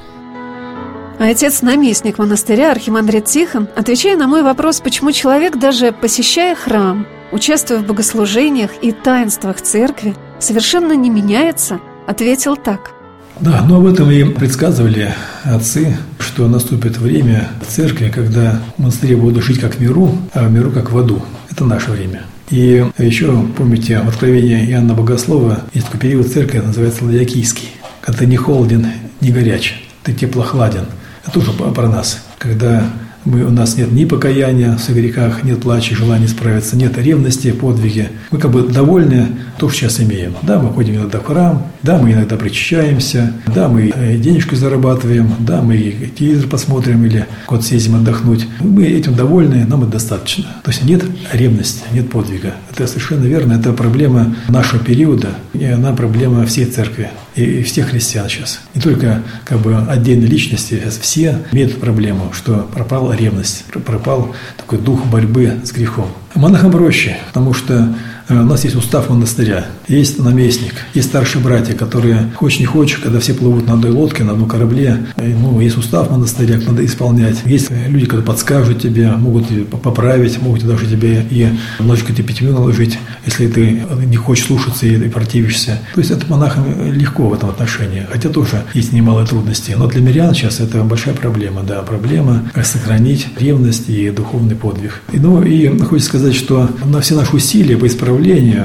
А отец-наместник монастыря Архимандрит Тихон, отвечая на мой вопрос, почему человек, даже посещая храм, участвуя в богослужениях и таинствах церкви, совершенно не меняется, ответил так. Да, но об этом и предсказывали отцы, что наступит время в церкви, когда монастыри будут жить как в миру, а в миру как в аду. Это наше время. И еще, помните, в Откровении Иоанна Богослова есть такой период церкви, называется Ладиакийский, когда ты не холоден, не горяч, ты теплохладен – это тоже про нас. Когда мы, у нас нет ни покаяния в грехах, нет плача, желания справиться, нет ревности, подвиги. Мы как бы довольны то, что сейчас имеем. Да, мы ходим иногда в храм, да, мы иногда причащаемся, да, мы э, денежку зарабатываем, да, мы телевизор посмотрим или куда съездим отдохнуть. Мы этим довольны, нам это достаточно. То есть нет ревности, нет подвига. Это совершенно верно. Это проблема нашего периода, и она проблема всей церкви и всех христиан сейчас. Не только как бы отдельные личности, сейчас все имеют проблему, что пропала ревность, пропал такой дух борьбы с грехом. Монахам проще, потому что у нас есть устав монастыря, есть наместник, есть старшие братья, которые, хочешь не хочешь, когда все плывут на одной лодке, на одном корабле, ну, есть устав монастыря, надо исполнять. Есть люди, которые подскажут тебе, могут поправить, могут даже тебе и немножечко тебе пятью наложить, если ты не хочешь слушаться и противишься. То есть это монахам легко в этом отношении, хотя тоже есть немало трудностей. Но для мирян сейчас это большая проблема, да, проблема сохранить ревность и духовный подвиг. И, ну и хочется сказать, что на все наши усилия по исправлению,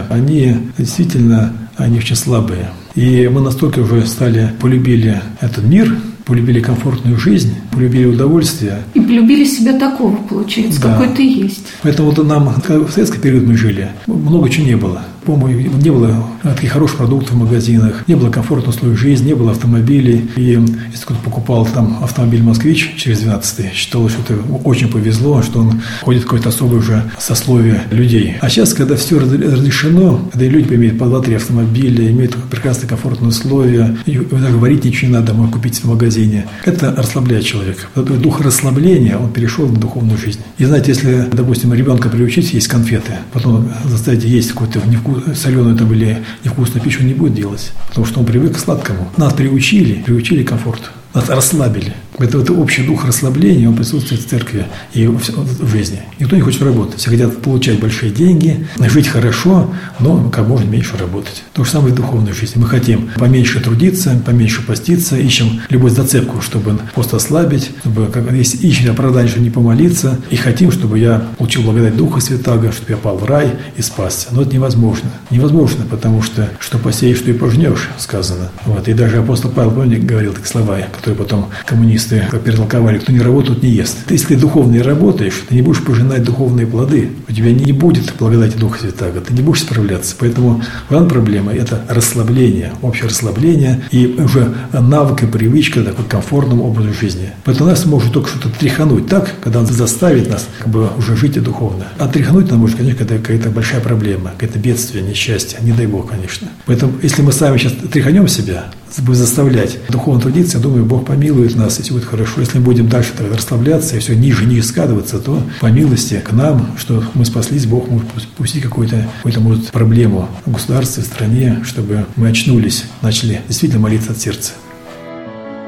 они действительно они очень слабые. И мы настолько уже стали, полюбили этот мир, полюбили комфортную жизнь, полюбили удовольствие. И полюбили себя такого, получается, да. какой ты есть. Поэтому вот нам, в советский период мы жили, много чего не было. По-моему, не было таких хороших продуктов в магазинах, не было комфортного условий жизни, не было автомобилей. И если кто-то покупал там автомобиль «Москвич» через 12 считалось, что это очень повезло, что он ходит в какое-то особое уже сословие людей. А сейчас, когда все разрешено, когда люди имеют по 2-3 автомобиля, имеют прекрасные комфортные условия, и даже говорить ничего не надо, можно купить в магазине, это расслабляет человека. Дух расслабления, он перешел на духовную жизнь. И знаете, если, допустим, ребенка приучить есть конфеты, потом заставить есть какой-то невкусный соленую там или невкусную пищу не будет делать, потому что он привык к сладкому. Нас приучили, приучили к комфорту нас расслабили. Это, это общий дух расслабления, он присутствует в церкви и в, в жизни. Никто не хочет работать. Все хотят получать большие деньги, жить хорошо, но как можно меньше работать. То же самое в духовной жизни. Мы хотим поменьше трудиться, поменьше поститься, ищем любую зацепку, чтобы пост ослабить, чтобы, как, если ищем оправдание, чтобы не помолиться, и хотим, чтобы я получил благодать Духа Святаго, чтобы я пал в рай и спасся. Но это невозможно. Невозможно, потому что что посеешь, что и пожнешь, сказано. Вот. И даже апостол Павел, помните, говорил такие слова, которые потом коммунисты перетолковали, кто не работает, не ест. Если ты духовно не работаешь, ты не будешь пожинать духовные плоды. У тебя не будет благодати Духа Святаго, ты не будешь справляться. Поэтому главная проблема – это расслабление, общее расслабление и уже навык и привычка такой комфортному образу жизни. Поэтому нас может только что-то тряхануть так, когда он заставит нас как бы уже жить и духовно. А тряхануть нам может, конечно, это какая-то большая проблема, какое-то бедствие, несчастье, не дай Бог, конечно. Поэтому, если мы сами сейчас тряханем себя, будет заставлять духовно трудиться, я думаю, Бог помилует нас, и все будет хорошо. Если мы будем дальше так расслабляться и все ниже, ниже скатываться, то по милости к нам, что мы спаслись, Бог может пустить какую-то, какую-то может, проблему в государстве, в стране, чтобы мы очнулись, начали действительно молиться от сердца.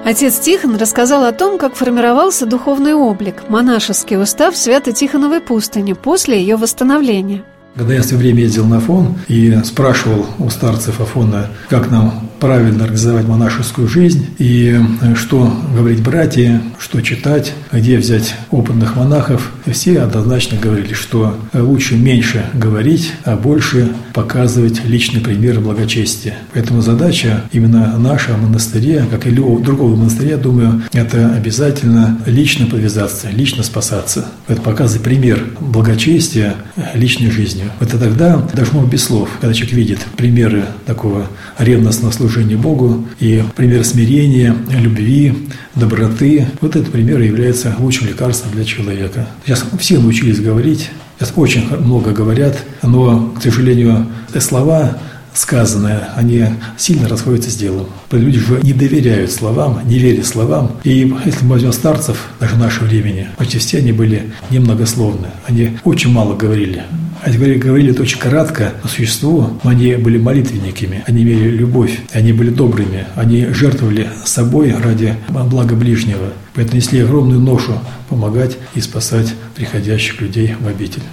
Отец Тихон рассказал о том, как формировался духовный облик, монашеский устав Свято-Тихоновой пустыни после ее восстановления. Когда я все время ездил на Афон и спрашивал у старцев Афона, как нам правильно организовать монашескую жизнь и э, что говорить братья, что читать, где взять опытных монахов, все однозначно говорили, что лучше меньше говорить, а больше показывать личный пример благочестия. Поэтому задача именно наша монастыря, как и любого другого монастыря, думаю, это обязательно лично повязаться, лично спасаться. Это показывать пример благочестия личной жизнью. Это тогда даже может без слов, когда человек видит примеры такого ревностного служения Богу и пример смирения, любви, доброты, вот этот пример является лучшим лекарством для человека. Сейчас все научились говорить, сейчас очень много говорят, но, к сожалению, слова сказанное, они сильно расходятся с делом. Люди же не доверяют словам, не верят словам. И если мы возьмем старцев даже нашего времени, почти все они были немногословны. Они очень мало говорили. Они говорили, говорили это очень кратко по существу, они были молитвенниками, они имели любовь, они были добрыми, они жертвовали собой ради блага ближнего. Поэтому несли огромную ношу помогать и спасать приходящих людей в обитель.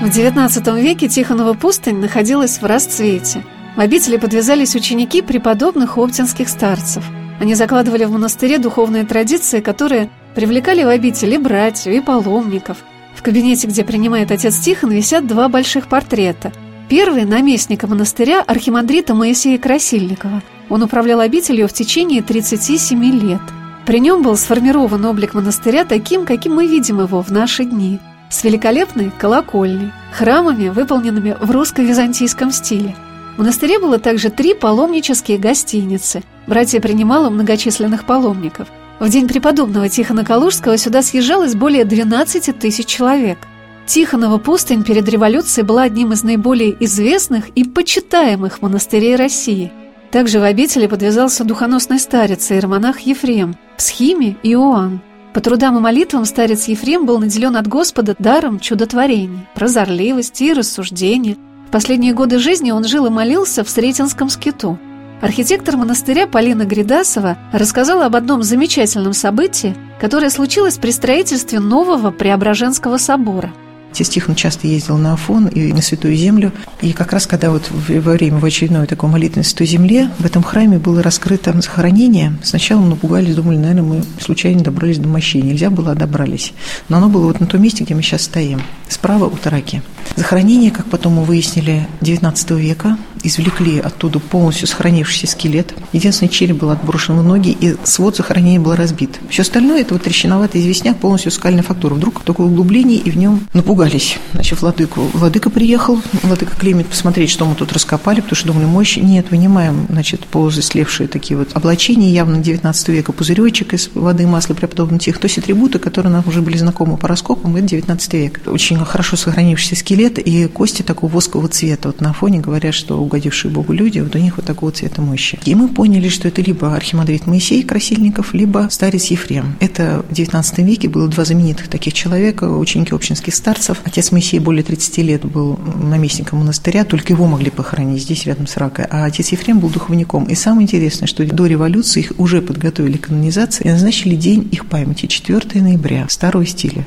В XIX веке Тихонова пустынь находилась в расцвете. В обители подвязались ученики преподобных оптинских старцев. Они закладывали в монастыре духовные традиции, которые привлекали в обители братьев, и паломников. В кабинете, где принимает отец Тихон, висят два больших портрета. Первый – наместника монастыря архимандрита Моисея Красильникова. Он управлял обителью в течение 37 лет. При нем был сформирован облик монастыря таким, каким мы видим его в наши дни – с великолепной колокольней, храмами, выполненными в русско-византийском стиле. В монастыре было также три паломнические гостиницы. Братья принимало многочисленных паломников. В день преподобного Тихона Калужского сюда съезжалось более 12 тысяч человек. Тихонова пустынь перед революцией была одним из наиболее известных и почитаемых монастырей России. Также в обители подвязался духоносный старец и иеромонах Ефрем, Псхими и Иоанн. По трудам и молитвам старец Ефрем был наделен от Господа даром чудотворений, прозорливости и рассуждения. В последние годы жизни он жил и молился в Сретенском скиту. Архитектор монастыря Полина Гридасова рассказала об одном замечательном событии, которое случилось при строительстве нового Преображенского собора – Отец Тихон часто ездил на Афон и на Святую Землю. И как раз когда вот во время в очередной такой молитвы на Святой Земле в этом храме было раскрыто захоронение, сначала мы напугались, думали, наверное, мы случайно добрались до мощей. Нельзя было, а добрались. Но оно было вот на том месте, где мы сейчас стоим, справа у Тараки. Захоронение, как потом мы выяснили, 19 века. Извлекли оттуда полностью сохранившийся скелет. Единственный череп был отброшен в ноги, и свод захоронения был разбит. Все остальное – это вот трещиноватый известняк, полностью скальная фактура. Вдруг такое углубление, и в нем напугались. Значит, владыку. Владыка приехал, владыка Климет посмотреть, что мы тут раскопали, потому что думали, мощь. Нет, вынимаем, значит, полузаслевшие такие вот облачения, явно 19 века, пузыречек из воды масла преподобного тех, то есть атрибуты, которые нам уже были знакомы по раскопам, это 19 век. Очень хорошо сохранившийся скелет и кости такого воскового цвета. Вот на фоне говорят, что угодившие Богу люди, вот у них вот такого цвета мощи. И мы поняли, что это либо архимандрит Моисей Красильников, либо старец Ефрем. Это в XIX веке было два знаменитых таких человека, ученики общинских старцев. Отец Моисей более 30 лет был наместником монастыря, только его могли похоронить здесь, рядом с Ракой. А отец Ефрем был духовником. И самое интересное, что до революции их уже подготовили к канонизации и назначили день их памяти, 4 ноября, старого стиля.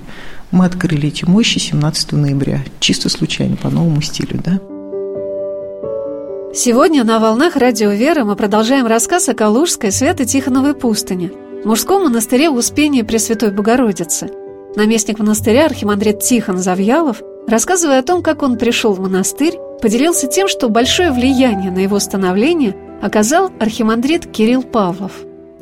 Мы открыли эти мощи 17 ноября, чисто случайно, по новому стилю, да? Сегодня на «Волнах Радио Веры» мы продолжаем рассказ о Калужской Свято-Тихоновой пустыне, мужском монастыре Успения Пресвятой Богородицы. Наместник монастыря архимандрит Тихон Завьялов, рассказывая о том, как он пришел в монастырь, поделился тем, что большое влияние на его становление оказал архимандрит Кирилл Павлов.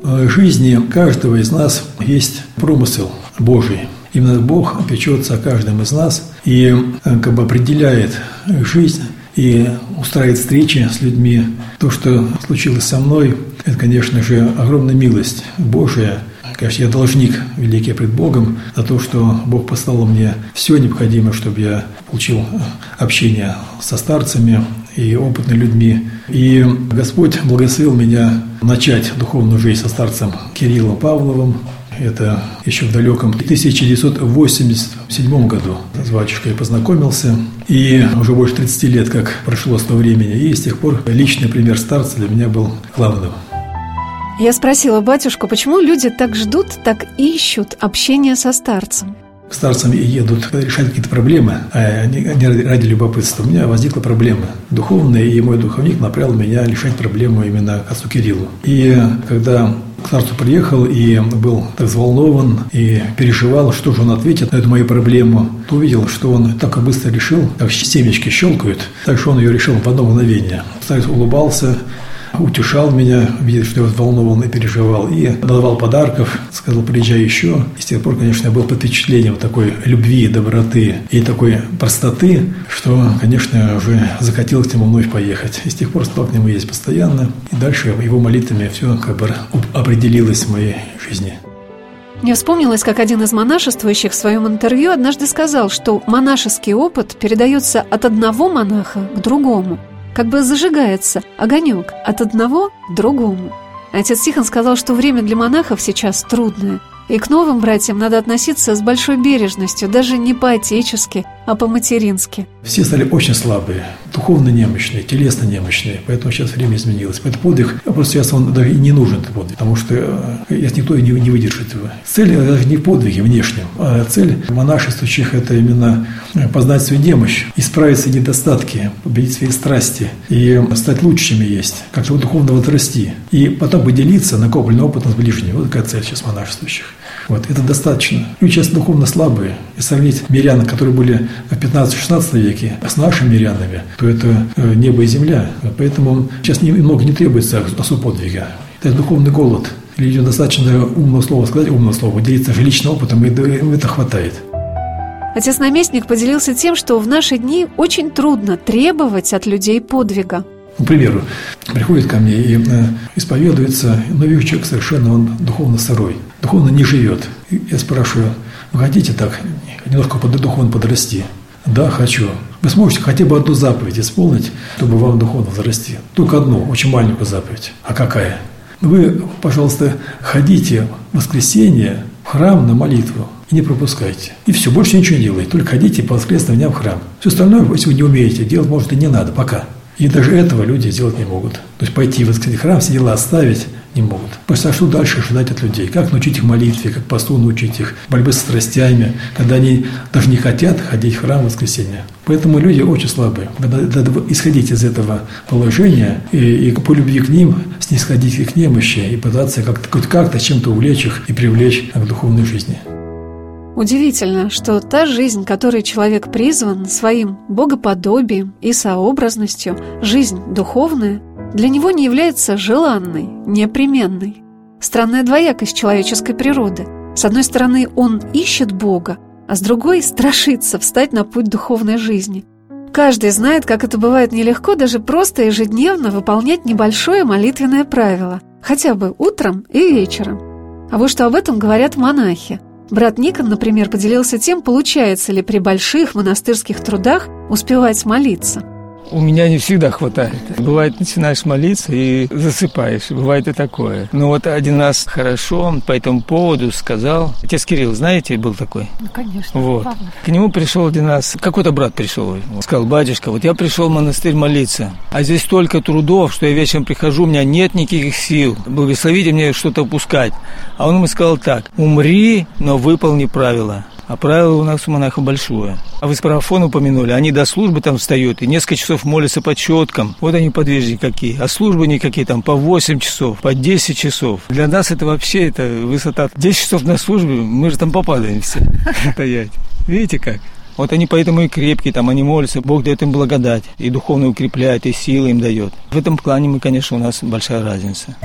В жизни каждого из нас есть промысел Божий. Именно Бог печется о каждом из нас и как бы определяет жизнь и устраивает встречи с людьми. То, что случилось со мной, это, конечно же, огромная милость Божия. Конечно, я должник великий пред Богом за то, что Бог послал мне все необходимое, чтобы я получил общение со старцами и опытными людьми. И Господь благословил меня начать духовную жизнь со старцем Кириллом Павловым, это еще в далеком 1987 году с батюшкой познакомился. И уже больше 30 лет, как прошло с того времени. И с тех пор личный пример старца для меня был главным. Я спросила батюшку, почему люди так ждут, так ищут общения со старцем. К старцам едут решать какие-то проблемы, а не ради любопытства. У меня возникла проблема духовная, и мой духовник направил меня решать проблему именно отцу Кириллу. И когда к старцу приехал и был так взволнован и переживал, что же он ответит на эту мою проблему, то увидел, что он так быстро решил, как семечки щелкают, так что он ее решил в одно мгновение. Старец улыбался, утешал меня, видя, что я взволнован и переживал, и давал подарков, сказал, приезжай еще. И с тех пор, конечно, я был под впечатлением такой любви, доброты и такой простоты, что, конечно, уже захотелось к нему вновь поехать. И с тех пор стал к нему есть постоянно, и дальше его молитвами все как бы определилось в моей жизни. Мне вспомнилось, как один из монашествующих в своем интервью однажды сказал, что монашеский опыт передается от одного монаха к другому – как бы зажигается огонек от одного к другому. Отец Тихон сказал, что время для монахов сейчас трудное, и к новым братьям надо относиться с большой бережностью, даже не по-отечески, а по-матерински. Все стали очень слабые, духовно немощные, телесно немощные, поэтому сейчас время изменилось. Поэтому подвиг, просто сейчас он даже не нужен, этот подвиг, потому что если э, никто и не, не выдержит его. Цель даже не в подвиге внешнем, а цель монашествующих – это именно познать свою немощь, исправить свои недостатки, победить свои страсти и стать лучше, чем есть, как-то духовно возрасти. И потом поделиться накопленным опытом с ближними. Вот такая цель сейчас монашествующих. Вот, это достаточно. Люди сейчас духовно слабые. И сравнить мирян, которые были в 15-16 веке, с нашими мирянами, то это э, небо и земля. Поэтому сейчас немного не требуется особо подвига. Это духовный голод. Людям достаточно умного слова сказать, умного слова, делиться же личным опытом, и это хватает. Отец-наместник поделился тем, что в наши дни очень трудно требовать от людей подвига. К примеру, приходит ко мне и э, исповедуется, но вижу человек совершенно, он духовно сырой, духовно не живет. И я спрашиваю, вы хотите так немножко под, духовно подрасти? Да, хочу. Вы сможете хотя бы одну заповедь исполнить, чтобы вам духовно возрасти? Только одну, очень маленькую заповедь. А какая? Вы, пожалуйста, ходите в воскресенье в храм на молитву и не пропускайте. И все, больше ничего не делайте, только ходите по воскресным в храм. Все остальное, если вы не умеете делать, может, и не надо пока. И даже этого люди сделать не могут. То есть пойти в воскресный храм, все дела оставить не могут. Просто а что дальше ожидать от людей? Как научить их молитве, как посту научить их борьбе со страстями, когда они даже не хотят ходить в храм в воскресенье. Поэтому люди очень слабые. Надо, надо исходить из этого положения и, и по любви к ним снисходить к их немощи и пытаться как-то, хоть как-то чем-то увлечь их и привлечь к духовной жизни. Удивительно, что та жизнь, которой человек призван своим богоподобием и сообразностью, жизнь духовная, для него не является желанной, непременной. Странная двоякость человеческой природы. С одной стороны, он ищет Бога, а с другой страшится встать на путь духовной жизни. Каждый знает, как это бывает нелегко даже просто ежедневно выполнять небольшое молитвенное правило, хотя бы утром и вечером. А вот что об этом говорят монахи – Брат Никон, например, поделился тем, получается ли при больших монастырских трудах успевать молиться. У меня не всегда хватает. Бывает, начинаешь молиться и засыпаешь. Бывает и такое. Но вот один раз хорошо по этому поводу сказал. Отец Кирилл, знаете, был такой? Ну, конечно. Вот. К нему пришел один раз, какой-то брат пришел. Сказал, батюшка, вот я пришел в монастырь молиться, а здесь столько трудов, что я вечером прихожу, у меня нет никаких сил. Благословите мне что-то упускать. А он ему сказал так, умри, но выполни правила. А правило у нас у монахов большое. А вы с парафон упомянули, они до службы там встают и несколько часов молятся по четкам. Вот они подвижники какие. А службы никакие там по 8 часов, по 10 часов. Для нас это вообще это высота. 10 часов на службе, мы же там попадаем все (laughs) стоять. Видите как? Вот они поэтому и крепкие, там они молятся, Бог дает им благодать, и духовно укрепляет, и силы им дает. В этом плане мы, конечно, у нас большая разница.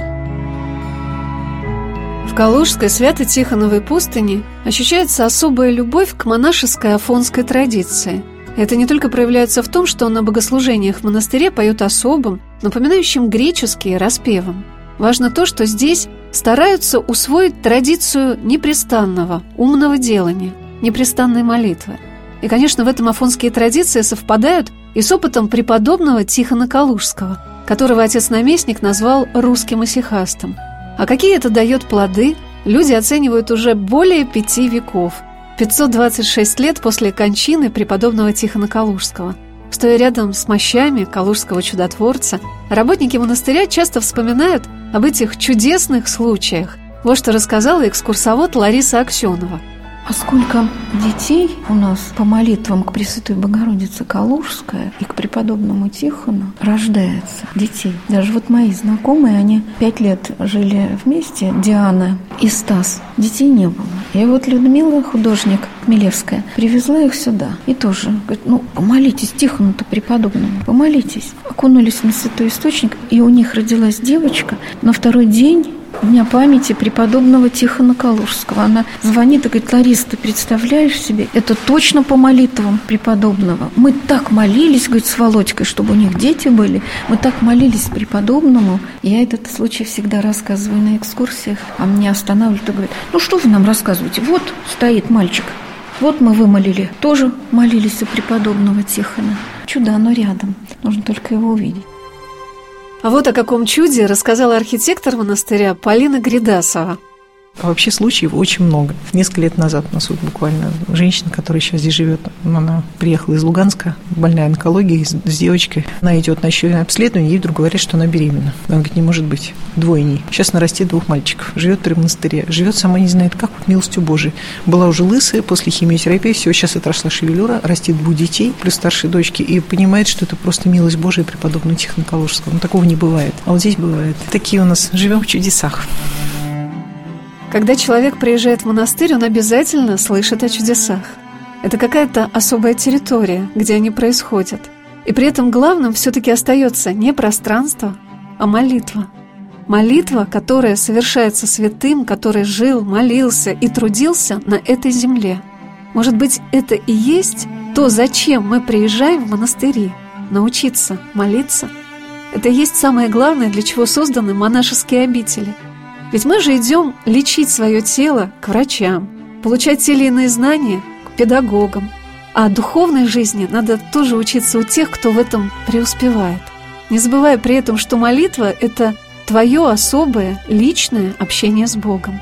В Калужской Свято-Тихоновой пустыне ощущается особая любовь к монашеской афонской традиции. Это не только проявляется в том, что на богослужениях в монастыре поют особым, напоминающим греческие распевом. Важно то, что здесь стараются усвоить традицию непрестанного, умного делания, непрестанной молитвы. И, конечно, в этом афонские традиции совпадают и с опытом преподобного Тихона Калужского, которого отец-наместник назвал русским исихастом – а какие это дает плоды, люди оценивают уже более пяти веков. 526 лет после кончины преподобного Тихона Калужского. Стоя рядом с мощами калужского чудотворца, работники монастыря часто вспоминают об этих чудесных случаях. Вот что рассказала экскурсовод Лариса Аксенова – а сколько детей у нас по молитвам к Пресвятой Богородице Калужская и к преподобному Тихону рождается детей. Даже вот мои знакомые, они пять лет жили вместе, Диана и Стас. Детей не было. И вот Людмила, художник Милевская, привезла их сюда. И тоже говорит, ну, помолитесь Тихону-то преподобному, помолитесь. Окунулись на святой источник, и у них родилась девочка. На второй день Дня памяти преподобного Тихона Калужского. Она звонит и говорит, Лариса, ты представляешь себе, это точно по молитвам преподобного. Мы так молились, говорит, с Володькой, чтобы у них дети были. Мы так молились преподобному. Я этот случай всегда рассказываю на экскурсиях, а мне останавливают и говорят, ну что вы нам рассказываете? Вот стоит мальчик, вот мы вымолили, тоже молились у преподобного Тихона. Чудо, оно рядом, нужно только его увидеть. А вот о каком чуде рассказала архитектор монастыря Полина Гридасова. А вообще случаев очень много. Несколько лет назад у нас вот буквально женщина, которая сейчас здесь живет, она приехала из Луганска, больная онкологией, с, с девочкой. Она идет на еще обследование, ей вдруг говорят, что она беременна. Она говорит, не может быть, двойней. Сейчас она растет двух мальчиков, живет при монастыре, живет сама не знает как, вот милостью Божией. Была уже лысая, после химиотерапии, все, сейчас отросла шевелюра, растет двух детей, плюс старшей дочки, и понимает, что это просто милость Божия преподобного Тихона Калужского. Ну, такого не бывает. А вот здесь бывает. Такие у нас живем в чудесах. Когда человек приезжает в монастырь, он обязательно слышит о чудесах. Это какая-то особая территория, где они происходят. И при этом главным все-таки остается не пространство, а молитва. Молитва, которая совершается святым, который жил, молился и трудился на этой земле. Может быть, это и есть то, зачем мы приезжаем в монастыри – научиться молиться. Это и есть самое главное, для чего созданы монашеские обители – ведь мы же идем лечить свое тело к врачам, получать те или иные знания к педагогам. А духовной жизни надо тоже учиться у тех, кто в этом преуспевает. Не забывая при этом, что молитва – это твое особое, личное общение с Богом.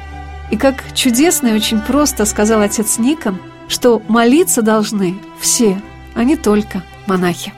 И как чудесно и очень просто сказал отец Никон, что молиться должны все, а не только монахи.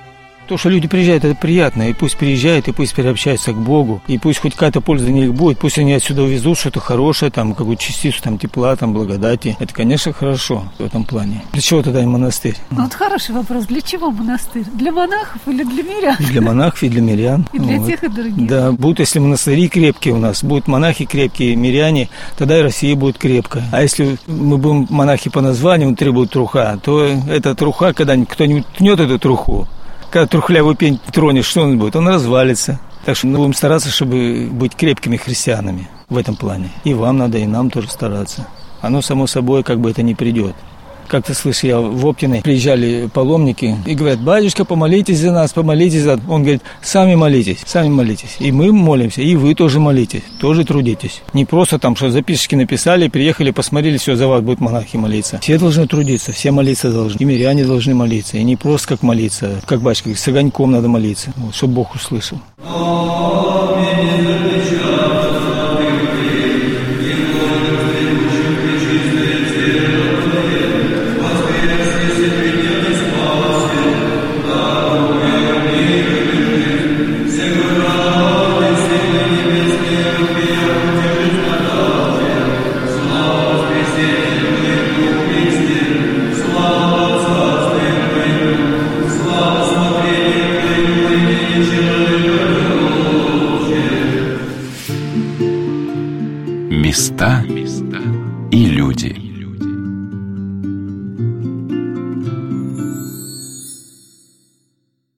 То, что люди приезжают, это приятно, и пусть приезжают, и пусть переобщаются к Богу, и пусть хоть какая-то польза для них будет, пусть они отсюда увезут что-то хорошее, там, какую-то частицу там, тепла, там, благодати. Это, конечно, хорошо в этом плане. Для чего тогда и монастырь? Ну, вот хороший вопрос. Для чего монастырь? Для монахов или для мирян? И для монахов, и для мирян. И для вот. тех, и других. Да, будут, если монастыри крепкие у нас, будут монахи крепкие, миряне, тогда и Россия будет крепкая. А если мы будем монахи по названию, требуют труха, то эта труха, когда кто-нибудь тнет эту труху, когда трухлявый пень тронешь, что он будет? Он развалится. Так что мы будем стараться, чтобы быть крепкими христианами в этом плане. И вам надо, и нам тоже стараться. Оно, само собой, как бы это не придет. Как-то слышал, я в Оптиной приезжали паломники и говорят, батюшка, помолитесь за нас, помолитесь за нас. Он говорит, сами молитесь, сами молитесь. И мы молимся, и вы тоже молитесь, тоже трудитесь. Не просто там, что записочки написали, приехали, посмотрели, все, за вас будут монахи молиться. Все должны трудиться, все молиться должны. И миряне должны молиться. И не просто как молиться, как батюшка, с огоньком надо молиться, вот, чтобы Бог услышал. Места.